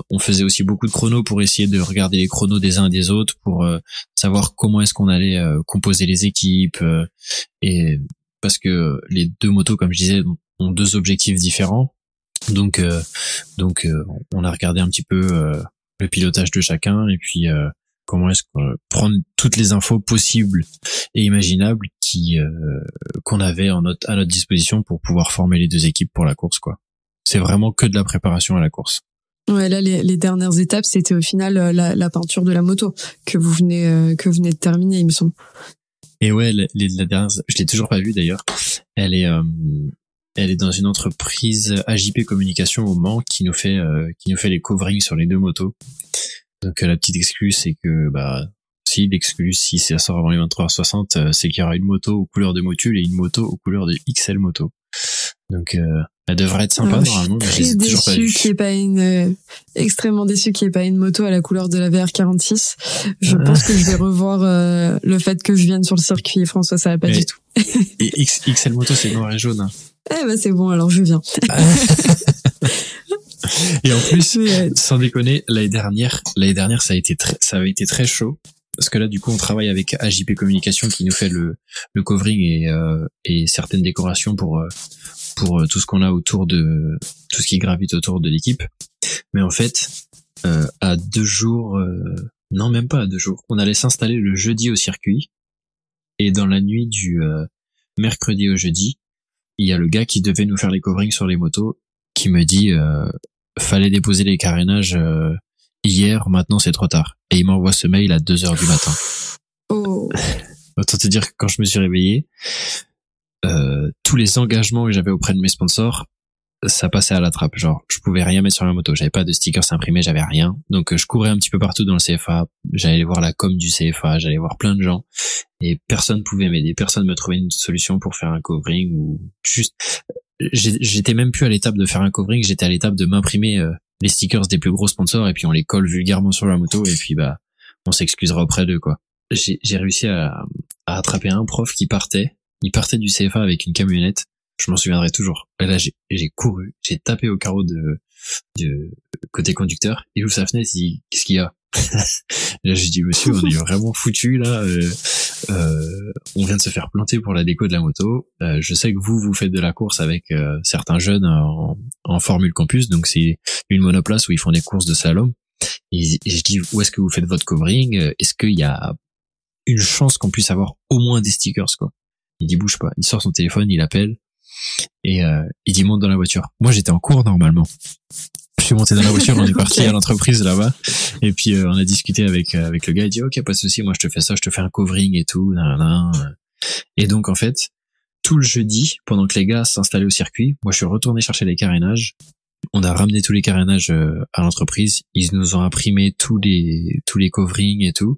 on faisait aussi beaucoup de chronos pour essayer de regarder les chronos des uns et des autres pour savoir comment est-ce qu'on allait composer les équipes et parce que les deux motos, comme je disais, ont deux objectifs différents. Donc, euh, donc, euh, on a regardé un petit peu euh, le pilotage de chacun et puis comment est-ce qu'on prendre toutes les infos possibles et imaginables qui qu'on avait à notre disposition pour pouvoir former les deux équipes pour la course, quoi. C'est vraiment que de la préparation à la course. Ouais, là, les, les dernières étapes, c'était au final la, la, peinture de la moto que vous venez que vous venez de terminer, il me semble. Et ouais, la, la dernière, je l'ai toujours pas vue d'ailleurs. Elle est, euh, elle est dans une entreprise AJP Communication au Mans qui nous fait, euh, qui nous fait les coverings sur les deux motos. Donc euh, la petite excuse, c'est que bah si l'excuse, si ça sort avant les 23h60, c'est qu'il y aura une moto aux couleurs de Motul et une moto aux couleurs de XL Moto. Donc elle devrait être sympa normalement. Je suis très déçu qu'il n'y ait pas une euh, extrêmement déçu qu'il n'y ait pas une moto à la couleur de la VR46. Je pense que je vais revoir euh, le fait que je vienne sur le circuit. François, ça va pas du tout. et XL moto c'est noir et jaune. Hein. Eh ben c'est bon, alors je viens. et en plus, sans déconner, l'année dernière, l'année dernière ça a été très, ça avait été très chaud. parce que là du coup on travaille avec AJP Communication qui nous fait le, le covering et, euh, et certaines décorations pour euh, pour euh, tout ce qu'on a autour de tout ce qui gravite autour de l'équipe. Mais en fait, euh, à deux jours, euh, non même pas à deux jours, on allait s'installer le jeudi au circuit et dans la nuit du euh, mercredi au jeudi, il y a le gars qui devait nous faire les coverings sur les motos qui me dit euh, fallait déposer les carénages euh, hier, maintenant c'est trop tard. Et il m'envoie ce mail à 2 heures du matin. Oh. Autant te dire que quand je me suis réveillé, euh, tous les engagements que j'avais auprès de mes sponsors, ça passait à la trappe. Genre, je pouvais rien mettre sur la moto. J'avais pas de stickers imprimés, j'avais rien. Donc, euh, je courais un petit peu partout dans le CFA. J'allais voir la com du CFA, j'allais voir plein de gens. Et personne pouvait m'aider. Personne me trouvait une solution pour faire un covering ou juste. J'ai- J'étais même plus à l'étape de faire un covering. J'étais à l'étape de m'imprimer euh, les stickers des plus gros sponsors et puis on les colle vulgairement sur la moto et puis bah, on s'excusera auprès d'eux quoi. J'ai j'ai réussi à, à attraper un prof qui partait. Il partait du CFA avec une camionnette je m'en souviendrai toujours. Et là, j'ai couru, j'ai tapé au carreau de, de côté conducteur. Il ouvre sa fenêtre, il dit qu'est-ce qu'il y a? Là, j'ai dit monsieur, on est vraiment foutu là. euh, euh, on vient de se faire planter pour la déco de la moto. Euh, je sais que vous vous faites de la course avec euh, certains jeunes en, en Formule Campus, donc c'est une monoplace où ils font des courses de slalom. Et, et je dis où est-ce que vous faites votre covering? Est-ce qu'il y a une chance qu'on puisse avoir au moins des stickers quoi? Il dit bouge pas. Il sort son téléphone, il appelle et euh, il dit monte dans la voiture. Moi j'étais en cours normalement. Je suis monté dans la voiture, on est parti à l'entreprise là-bas et puis euh, on a discuté avec euh, avec le gars. Il dit ok pas de souci, moi je te fais ça, je te fais un covering et tout. nan, nan, nan. Et donc en fait tout le jeudi pendant que les gars s'installaient au circuit, moi je suis retourné chercher les carénages. On a ramené tous les carénages euh, à l'entreprise. Ils nous ont imprimé tous les tous les coverings et tout.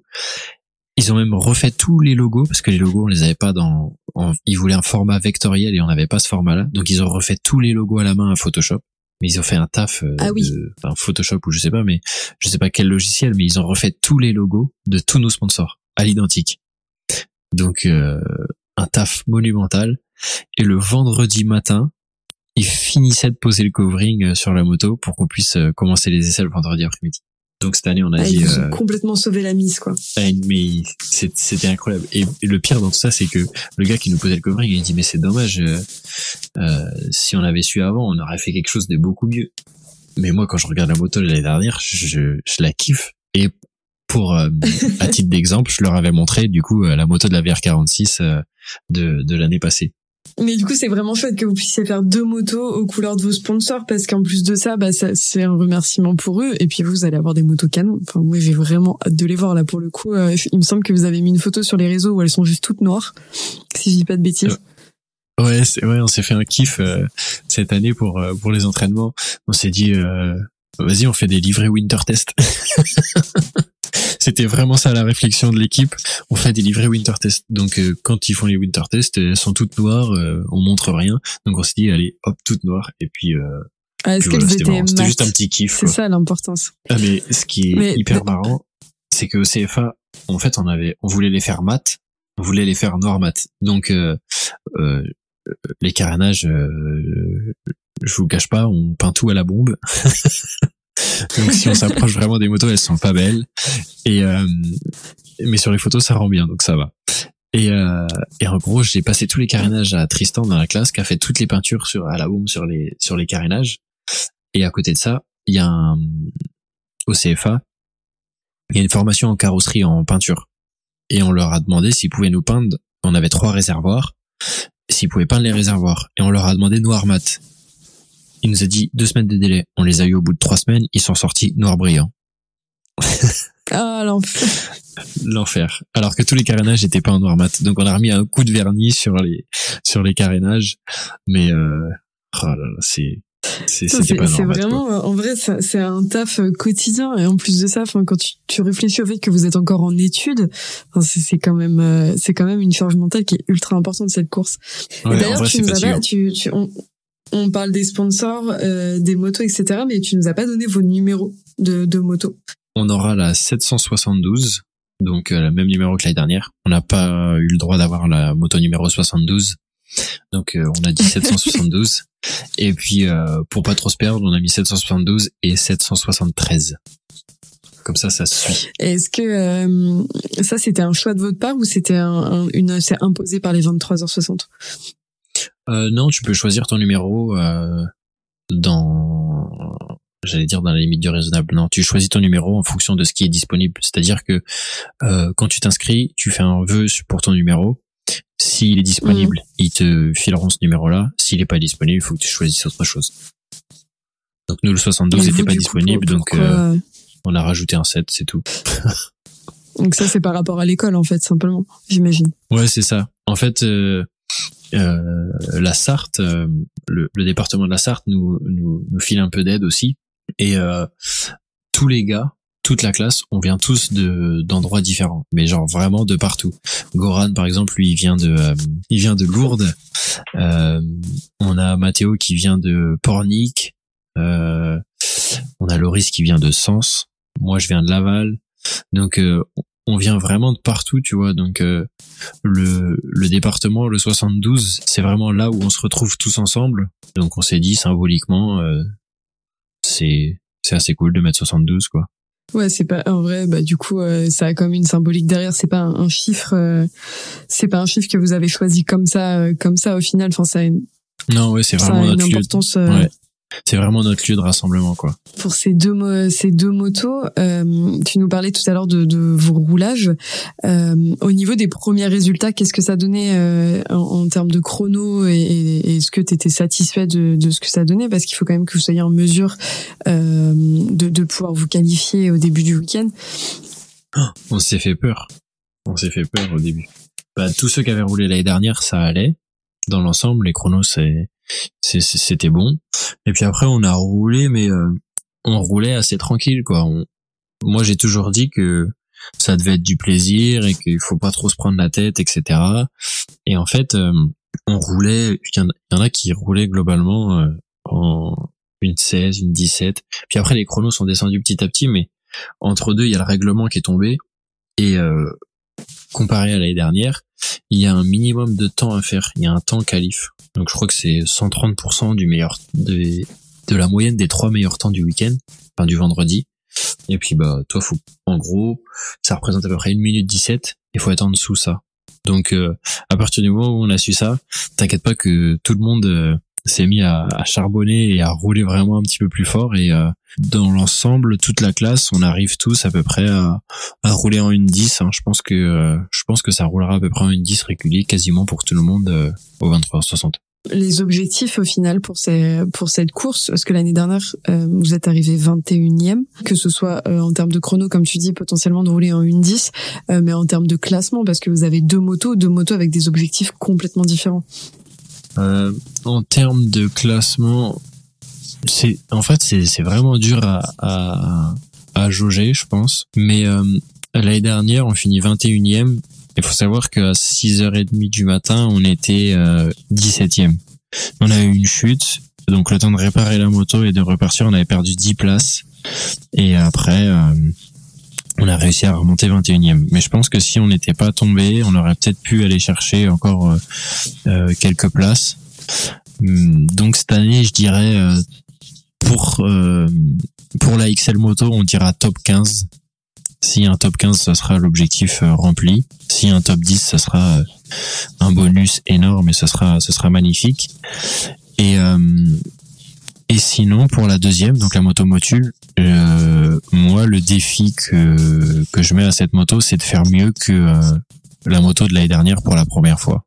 Ils ont même refait tous les logos parce que les logos on les avait pas dans. en- ils voulaient un format vectoriel et on n'avait pas ce format-là. Donc ils ont refait tous les logos à la main à Photoshop. Mais ils ont fait un taf euh, Ah oui. de enfin, Photoshop ou je sais pas, mais je sais pas quel logiciel, mais ils ont refait tous les logos de tous nos sponsors à l'identique. Donc euh, un taf monumental. Et le vendredi matin, ils finissaient de poser le covering euh, sur la moto pour qu'on puisse euh, commencer les essais le vendredi après-midi. Donc cette année, on a Ah, dit. ils euh, complètement sauvé la mise, quoi. ah, mais c'était incroyable. Et, et le pire dans tout ça, c'est que le gars qui nous posait le covering, il dit mais c'est dommage. euh, euh, si on avait su avant, on aurait fait quelque chose de beaucoup mieux. Mais moi, quand je regarde la moto de l'année dernière, je, je la kiffe. Et pour euh, à titre d'exemple, je leur avais montré du coup la moto de la VR46 euh, de, de l'année passée. Mais du coup, c'est vraiment chouette que vous puissiez faire deux motos aux couleurs de vos sponsors parce qu'en plus de ça, bah, ça, c'est un remerciement pour eux. Et puis vous allez avoir des motos canon. Enfin, moi, j'ai vraiment hâte de les voir là pour le coup. Euh, il me semble que vous avez mis une photo sur les réseaux où elles sont juste toutes noires, si je dis pas de bêtises. Ouais, c'est ouais, on s'est fait un kiff euh, cette année pour euh, pour les entraînements. On s'est dit euh, vas-y, on fait des livrets winter test. C'était vraiment ça la réflexion de l'équipe. On fait des livrets winter test. Donc euh, quand ils font les winter tests, elles sont toutes noires, euh, on montre rien. Donc on s'est dit allez, hop, toutes noires et puis, euh, Ah, Est-ce voilà, c'était étaient juste un petit kiff. C'est ça l'importance. Ah, mais ce qui est Mais- hyper marrant, c'est que au CFA, en fait, on avait, on voulait les faire mat, on voulait les faire noir mat. Donc, euh, euh, les carénages, euh, je vous cache pas, on peint tout à la bombe. donc, si on s'approche vraiment des motos, elles sont pas belles. Et euh, mais sur les photos, ça rend bien, donc ça va. Et, euh, et en gros, j'ai passé tous les carénages à Tristan dans la classe, qui a fait toutes les peintures sur à la bombe sur les sur les carénages. Et à côté de ça, il y a un au CFA, il y a une formation en carrosserie en peinture. Et on leur a demandé s'ils pouvaient nous peindre. On avait trois réservoirs. S'ils pouvaient peindre les réservoirs. Et on leur a demandé noir mat. Il nous a dit deux semaines de délai. On les a eu au bout de trois semaines. Ils sont sortis noir brillant. Ah, l'enfer. L'enfer. Alors que tous les carénages étaient pas en noir mat. Donc on a remis un coup de vernis sur les, sur les carénages. Mais, euh, oh là là, c'est, c'est, quoi. vraiment, en vrai, c'est un taf euh, quotidien. Et en plus de ça, enfin, quand tu, tu réfléchis au fait que vous êtes encore en études, enfin, c'est quand même, euh, c'est quand même une charge mentale qui est ultra importante cette course. Ouais, d'ailleurs, tu nous tu, tu, on, on parle des sponsors, euh, des motos, etc. Mais tu nous as pas donné vos numéros de, de moto. on aura la 772, donc euh, le même numéro que l'année dernière. On n'a pas eu le droit d'avoir la moto numéro 72, donc euh, on a dit 772. Et puis euh, pour pas trop se perdre, on a mis 772 et 773. Comme ça, ça suit. Est-ce que euh, ça c'était un choix de votre part ou c'était un, une c'est imposé par les 23h60 euh, Non, tu peux choisir ton numéro euh, dans j'allais dire dans la limite du raisonnable. Non, tu choisis ton numéro en fonction de ce qui est disponible. C'est-à-dire que euh, quand tu t'inscris, tu fais un vœu pour ton numéro. S'il est disponible, mmh. ils te fileront ce numéro-là. S'il est pas disponible, il faut que tu choisisses autre chose. Donc nous le 72 n'était pas disponible, donc euh, on a rajouté un 7, c'est tout. donc ça c'est par rapport à l'école en fait simplement, j'imagine. Ouais c'est ça. En fait euh, la Sarthe, euh, le, le, département de la Sarthe nous, nous, nous file un peu d'aide aussi et euh, tous les gars toute la classe, on vient tous de d'endroits différents, mais genre vraiment de partout. Goran, par exemple, lui, il vient de, euh, il vient de Lourdes. Euh, on a Mathéo qui vient de Pornic. On a Loris qui vient de Sens. Moi, je viens de Laval. Donc, on vient vraiment de partout, tu vois. Donc, euh, le, le département, le 72, c'est vraiment là où on se retrouve tous ensemble. Donc, on s'est dit symboliquement, c'est c'est assez cool de mettre 72, quoi. Ouais, c'est pas en vrai. Bah du coup, ça a comme une symbolique derrière. C'est pas un, chiffre. c'est pas un chiffre que vous avez choisi comme ça, comme ça au final. Enfin, ça a une. Non, ouais, c'est vraiment une importance. Ouais c'est vraiment notre lieu de rassemblement quoi. Pour ces deux ces deux motos, euh, tu nous parlais tout à l'heure de, de vos roulages. Euh, au niveau des premiers résultats, qu'est-ce que ça donnait euh, en, en, termes de chrono et, et est-ce que tu étais satisfait de, de, ce que ça donnait? Parce qu'il faut quand même que vous soyez en mesure de, de pouvoir vous qualifier au début du week-end. Oh, on s'est fait peur. On s'est fait peur au début. Bah, tous ceux qui avaient roulé l'année dernière, ça allait. Dans l'ensemble, les chronos, c'est c'était bon. Et puis après, on a roulé, mais euh, on roulait assez tranquille, quoi. moi, j'ai toujours dit que ça devait être du plaisir et qu'il faut pas trop se prendre la tête, etc. Et en fait, euh, on roulait. Il y, en a qui roulaient globalement euh, en une 16, une 17. Puis après, les chronos sont descendus petit à petit, mais entre deux, il y a le règlement qui est tombé. Et comparé à l'année dernière, il y a un minimum de temps à faire. Il y a un temps qualif. Donc je crois que c'est 130% du meilleur de, la moyenne des trois meilleurs temps du week-end, enfin du vendredi. Et puis bah toi faut en gros ça représente à peu près une minute 17. Il faut être en dessous ça. Donc euh, à partir du moment où on a su ça, t'inquiète pas que tout le monde euh, s'est mis à, charbonner et à rouler vraiment un petit peu plus fort. Et euh, dans l'ensemble toute la classe on arrive tous à peu près à, à rouler en une 10 hein. je pense que euh, je pense que ça roulera à peu près en une 10 régulier quasiment pour tout le monde euh, au 23h60 les objectifs au final pour ces, pour cette course parce que l'année dernière vous êtes arrivé 21e que ce soit en termes de chrono comme tu dis potentiellement de rouler en une 10 mais en termes de classement parce que vous avez deux motos deux motos avec des objectifs complètement différents euh, en termes de classement, c'est en fait c'est vraiment dur à, à, jauger, je pense. Mais euh, l'année dernière, on finit 21e. Il faut savoir qu'à 6h30 du matin, on était euh, 17e. On a eu une chute, donc le temps de réparer la moto et de repartir, on avait perdu 10 places. Et après, euh, on a réussi à remonter 21e. Mais je pense que si on n'était pas tombé, on aurait peut-être pu aller chercher encore euh, euh, quelques places. Hum, donc cette année, je dirais euh, pour pour la XL moto, on dira top 15. Si un top 15, ça sera l'objectif rempli. Si un top 10, ça sera un bonus énorme et ça sera ça sera magnifique. Et et sinon, pour la deuxième, donc la moto motule, euh, moi, le défi que, que je mets à cette moto, c'est de faire mieux que euh, la moto de l'année dernière pour la première fois.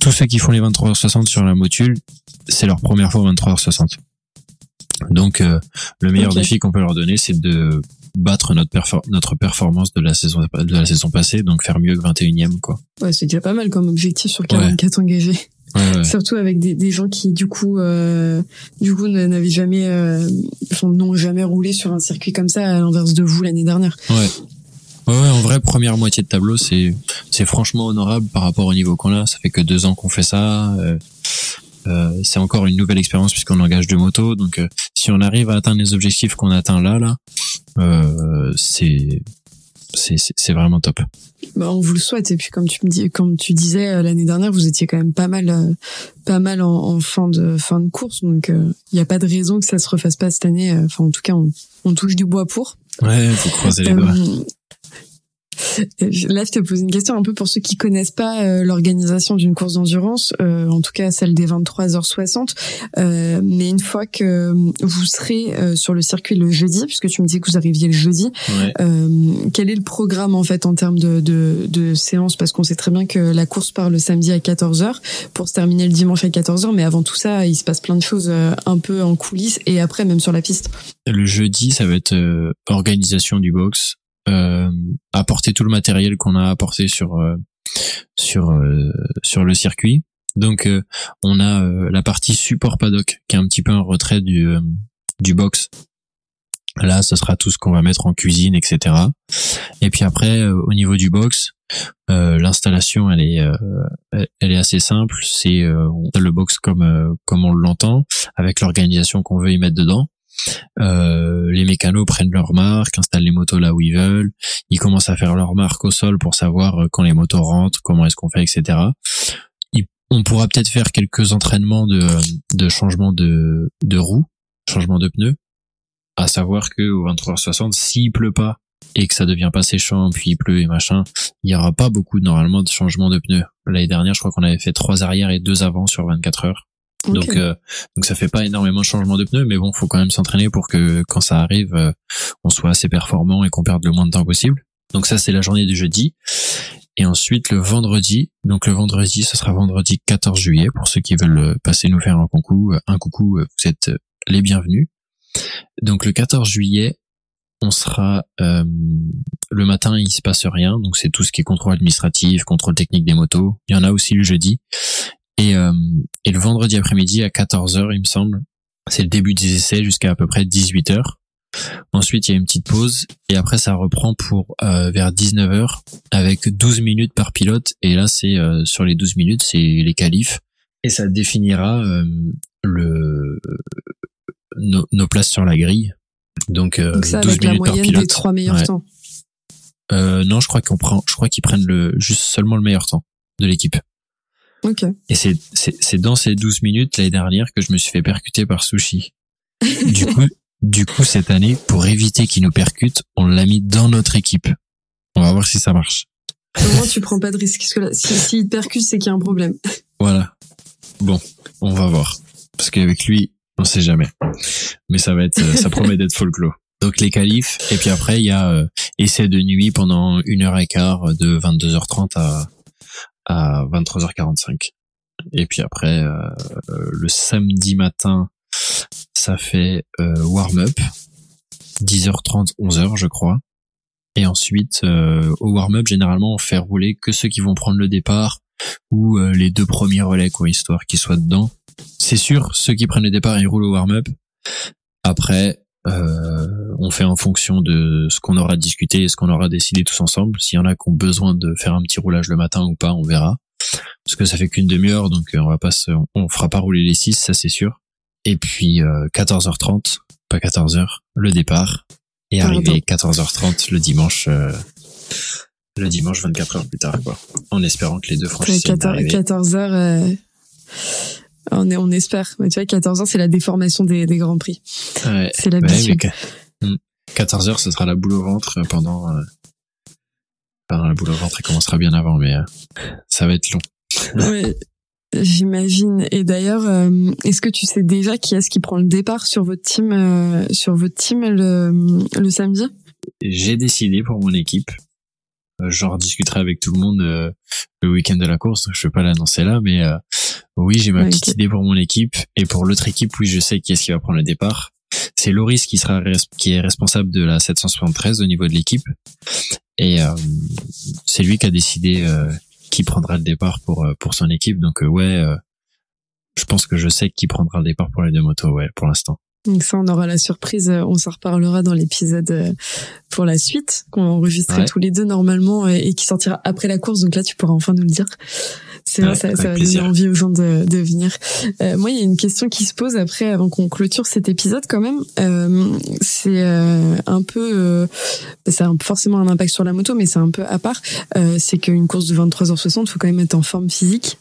Tous ceux qui font les 23h60 sur la motule, c'est leur première fois 23h60. Donc, euh, le meilleur défi qu'on peut leur donner, c'est de battre notre, notre performance de la saison de la saison passée, donc faire mieux que 21e quoi. Ouais, c'est déjà pas mal comme objectif sur 44 engagés. Surtout avec des, des, gens qui du coup euh, du coup n'avaient jamais euh, n'ont jamais roulé sur un circuit comme ça à l'inverse de vous l'année dernière. Ouais. Ouais, en vrai, première moitié de tableau, c'est c'est franchement honorable par rapport au niveau qu'on a. Ça fait que deux ans qu'on fait ça. Euh, euh, c'est encore une nouvelle expérience puisqu'on engage deux motos. Donc, euh, si on arrive à atteindre les objectifs qu'on atteint là, là, euh, c'est c'est vraiment top. Bah, on vous le souhaite et puis comme tu me dis comme tu disais euh, l'année dernière vous étiez quand même pas mal euh, pas mal en, fin de fin de course donc il euh, n'y a pas de raison que ça se refasse pas cette année enfin en tout cas on, on touche du bois pour Ouais, faut croiser les doigts. Là, je te pose une question un peu pour ceux qui connaissent pas euh, l'organisation d'une course d'endurance, euh, en tout cas celle des 23h60. Euh, mais une fois que vous serez sur le circuit le jeudi, puisque tu me dis que vous arriviez le jeudi, Ouais. quel est le programme en fait en termes de, de, de séance? Parce qu'on sait très bien que la course part le samedi à 14h pour se terminer le dimanche à 14h, mais avant tout ça, il se passe plein de choses un peu en coulisses et après même sur la piste. Le jeudi, ça va être euh, organisation du box, euh, apporter tout le matériel qu'on a apporté sur euh, sur euh, sur le circuit. Donc euh, on a euh, la partie support paddock qui est un petit peu un retrait du euh, du box. Là, ce sera tout ce qu'on va mettre en cuisine, etc. Et puis après, euh, au niveau du box, euh, l'installation, elle est, euh, elle est assez simple. C'est euh, le box comme euh, comme on l'entend, avec l'organisation qu'on veut y mettre dedans. Euh, les mécanos prennent leur marque, installent les motos là où ils veulent. Ils commencent à faire leur marque au sol pour savoir euh, quand les motos rentrent, comment est-ce qu'on fait, etc. On pourra peut-être faire quelques entraînements de, de changement de, de roue, changement de pneus. À savoir que au 23h60, s'il pleut pas et que ça devient pas séchant, puis il pleut et machin, il y aura pas beaucoup normalement de changements de pneus. L'année dernière, je crois qu'on avait fait trois arrières et deux avant sur 24 heures. Donc, euh, donc ça fait pas énormément de changements de pneus, mais bon, faut quand même s'entraîner pour que quand ça arrive, euh, on soit assez performant et qu'on perde le moins de temps possible. Donc ça, c'est la journée du jeudi. Et ensuite, le vendredi. Donc le vendredi, ce sera vendredi 14 juillet pour ceux qui veulent euh, passer nous faire un coucou. euh, Un coucou, vous êtes les bienvenus. Donc le 14 juillet, on sera euh, le matin, il se passe rien. Donc c'est tout ce qui est contrôle administratif, contrôle technique des motos. Il y en a aussi le jeudi. Et, euh, et le vendredi après-midi à 14h, il me semble, c'est le début des essais jusqu'à à peu près 18h. Ensuite, il y a une petite pause et après ça reprend pour euh, vers 19h avec 12 minutes par pilote et là c'est euh, sur les 12 minutes, c'est les qualifs et ça définira euh, le nos, places sur la grille. Donc, euh, Donc ça 12 avec la minutes par moyenne pilote. des trois meilleurs Ouais. temps. Euh, non, je crois qu'on prend je crois qu'ils prennent le juste seulement le meilleur temps de l'équipe. Ok. Et c'est, dans ces 12 minutes l'année dernière que je me suis fait percuter par Sushi. Du coup, du coup, cette année, pour éviter qu'il nous percute, on l'a mis dans notre équipe. On va voir si ça marche. Au moins, tu prends pas de risque. Parce que là, si, s'il te percute, c'est qu'il y a un problème. Voilà. Bon, on va voir. Parce qu'avec lui, on sait jamais. Mais ça va être, euh, ça promet d'être folklore. Donc les qualifs, et puis après, il y a euh, essai de nuit pendant une heure et quart de 22h30 à, à 23h45. Et puis après, euh, le samedi matin, ça fait euh, warm-up, 10h30, 11h, je crois. Et ensuite, euh, au warm-up, généralement, on fait rouler que ceux qui vont prendre le départ ou euh, les deux premiers relais, quoi, histoire qu'ils soient dedans. C'est sûr, ceux qui prennent le départ, ils roulent au warm-up. Après, on fait en fonction de ce qu'on aura discuté et ce qu'on aura décidé tous ensemble. S'il y en a qui ont besoin de faire un petit roulage le matin ou pas, on verra. Parce que ça fait qu'une demi-heure, donc euh, on va pas se, on fera pas rouler les 6, ça c'est sûr. Et puis euh, 14h30, pas 14h, le départ. Et Pardon. arriver 14h30 le dimanche, euh, le dimanche 24 heures plus tard, quoi. En espérant que les deux franchises 14, 14 heures, euh, on, est, on espère. Mais tu vois, 14 heures, c'est la déformation des, des grands prix. Ouais, C'est ouais, l'habitude. que- 14 heures, ce sera la boule au ventre pendant. Euh... Enfin, la boule au ventre, elle commencera bien avant, mais euh, ça va être long. Ouais, J'imagine. Et d'ailleurs, euh, est-ce que tu sais déjà qui est-ce qui prend le départ sur votre team, euh, sur votre team le, le samedi? J'ai décidé pour mon équipe. euh, J'en discuterai avec tout le monde euh, le week-end de la course, je vais pas l'annoncer là, mais euh, oui, j'ai ma petite idée pour mon équipe. Et pour l'autre équipe, oui, je sais qui est-ce qui va prendre le départ. C'est Loris qui sera qui est responsable de la 773 au niveau de l'équipe. Et euh, c'est lui qui a décidé euh, qui prendra le départ pour euh, pour son équipe. Donc euh, ouais, euh, je pense que je sais qui prendra le départ pour les deux motos. Ouais, pour l'instant. Donc ça, on aura la surprise. euh, On s'en reparlera dans l'épisode euh, pour la suite qu'on va enregistrer Ouais. tous les deux normalement et qui sortira après la course. Donc là, tu pourras enfin nous le dire. C'est vrai, ça, ça va plaisir. donner envie aux gens de, de venir. Euh, moi, il y a une question qui se pose après, avant qu'on clôture cet épisode quand même. Euh, c'est euh, un peu, ça a forcément un impact sur la moto, mais c'est un peu à part. C'est qu'une course de 23h60, faut quand même être en forme physique.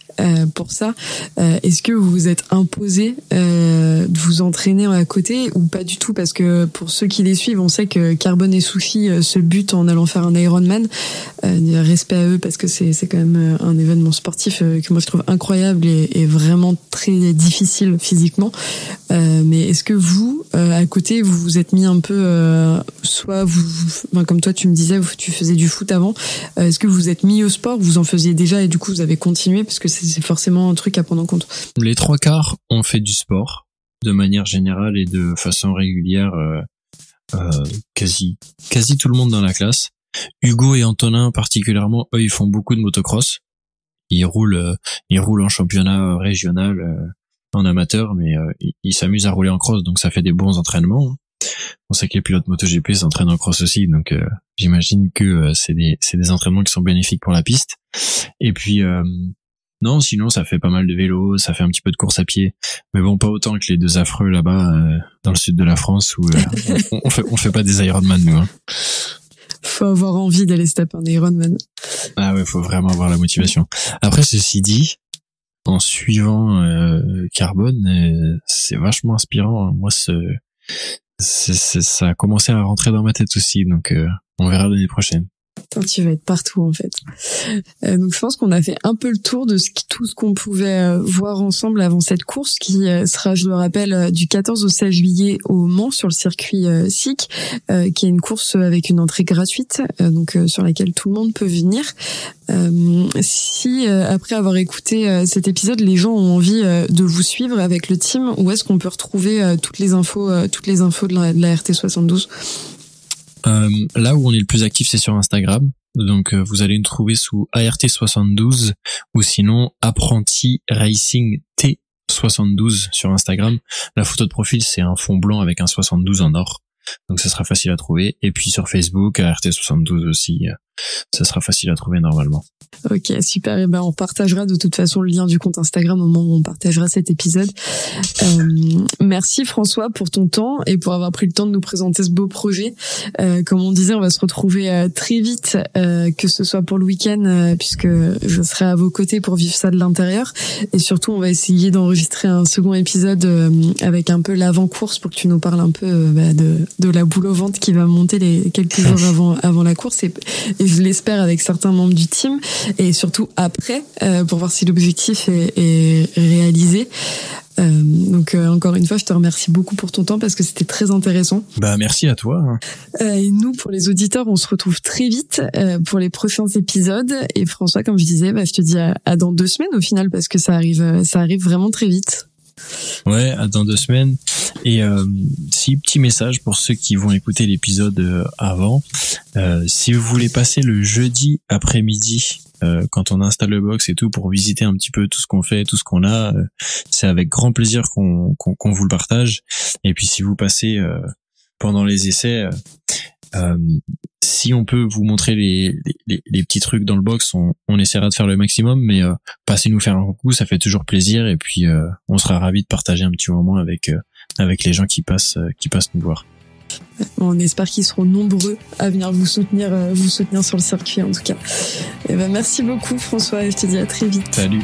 Pour ça. Est-ce que vous vous êtes imposé de vous entraîner à côté ou pas du tout? Parce que pour ceux qui les suivent, on sait que Carbone et Sushi se butent en allant faire un Ironman. respect à eux parce que c'est quand même un événement sportif que moi je trouve incroyable et, vraiment très difficile physiquement. mais est-ce que vous, à côté, vous vous êtes mis un peu, soit vous, comme toi tu me disais, tu faisais du foot avant. Est-ce que vous vous êtes mis au sport? Vous en faisiez déjà et du coup vous avez continué parce que forcément un truc à prendre en compte. Les trois quarts ont fait du sport de manière générale et de façon régulière. Euh, euh, quasi quasi tout le monde dans la classe. Hugo et Antonin particulièrement, eux ils font beaucoup de motocross. Ils roulent euh, ils roulent en championnat régional en amateur, mais ils s'amusent à rouler en cross, donc ça fait des bons entraînements. On sait que les pilotes MotoGP s'entraînent en cross aussi, donc euh, j'imagine que euh, c'est des c'est des entraînements qui sont bénéfiques pour la piste. Et puis euh, non, sinon ça fait pas mal de vélo, ça fait un petit peu de course à pied, mais bon pas autant que les deux affreux là-bas dans le sud de la France où on, on, fait on fait pas des Ironman nous. Hein. Faut avoir envie d'aller se taper un Ironman. Ah ouais, faut vraiment avoir la motivation. Après ceci dit, en suivant Carbone, c'est vachement inspirant. Hein. Moi, ce, ça a commencé à rentrer dans ma tête aussi, donc euh, on verra l'année prochaine. Tu vas être partout en fait. Euh, donc je pense qu'on a fait un peu le tour de ce tout ce qu'on pouvait euh, voir ensemble avant cette course qui sera, je le rappelle, du 14 au 16 juillet au Mans sur le circuit SIC, qui est une course avec une entrée gratuite, donc sur laquelle tout le monde peut venir. Euh, si euh, après avoir écouté euh, cet épisode, les gens ont envie de vous suivre avec le team, où est-ce qu'on peut retrouver toutes les infos, toutes les infos de la RT72 Là où on est le plus actif, c'est sur Instagram. Donc vous allez nous trouver sous ART72 ou sinon apprenti racing T72 sur Instagram. La photo de profil c'est un fond blanc avec un 72 en or. Donc ça sera facile à trouver. Et puis sur Facebook, ART72 aussi, ça sera facile à trouver normalement. Ok, super. Et ben on partagera de toute façon le lien du compte Instagram au moment où on partagera cet épisode. Euh, merci François pour ton temps et pour avoir pris le temps de nous présenter ce beau projet. Euh, comme on disait, on va se retrouver euh, très vite, euh, que ce soit pour le week-end, euh, puisque je serai à vos côtés pour vivre ça de l'intérieur. Et surtout, on va essayer d'enregistrer un second épisode avec un peu l'avant-course pour que tu nous parles un peu bah, de, de la boule au ventre qui va monter les quelques heures avant avant la course et, et je l'espère avec certains membres du team et surtout après euh, pour voir si l'objectif est, est, réalisé. Euh, donc euh, encore une fois, je te remercie beaucoup pour ton temps parce que c'était très intéressant. Bah merci à toi. Hein. Euh, et nous, pour les auditeurs, on se retrouve très vite euh, pour les prochains épisodes. Et François, comme je disais, bah, je te dis à, à, dans deux semaines au final parce que ça arrive, ça arrive vraiment très vite. Ouais, dans deux semaines. Et euh, si petit message pour ceux qui vont écouter l'épisode euh, avant, euh, si vous voulez passer le jeudi après-midi euh, quand on installe le box et tout pour visiter un petit peu tout ce qu'on fait, tout ce qu'on a, euh, c'est avec grand plaisir qu'on qu'on vous le partage. Et puis si vous passez pendant les essais, euh, si on peut vous montrer les, les, les, petits trucs dans le box, on, on essaiera de faire le maximum, mais euh, passez nous faire un coucou, ça fait toujours plaisir et puis euh, on sera ravi de partager un petit moment avec euh, avec les gens qui passent qui passent nous voir. On espère qu'ils seront nombreux à venir vous soutenir vous soutenir sur le circuit en tout cas. Et eh ben merci beaucoup François et je te dis à très vite. Salut.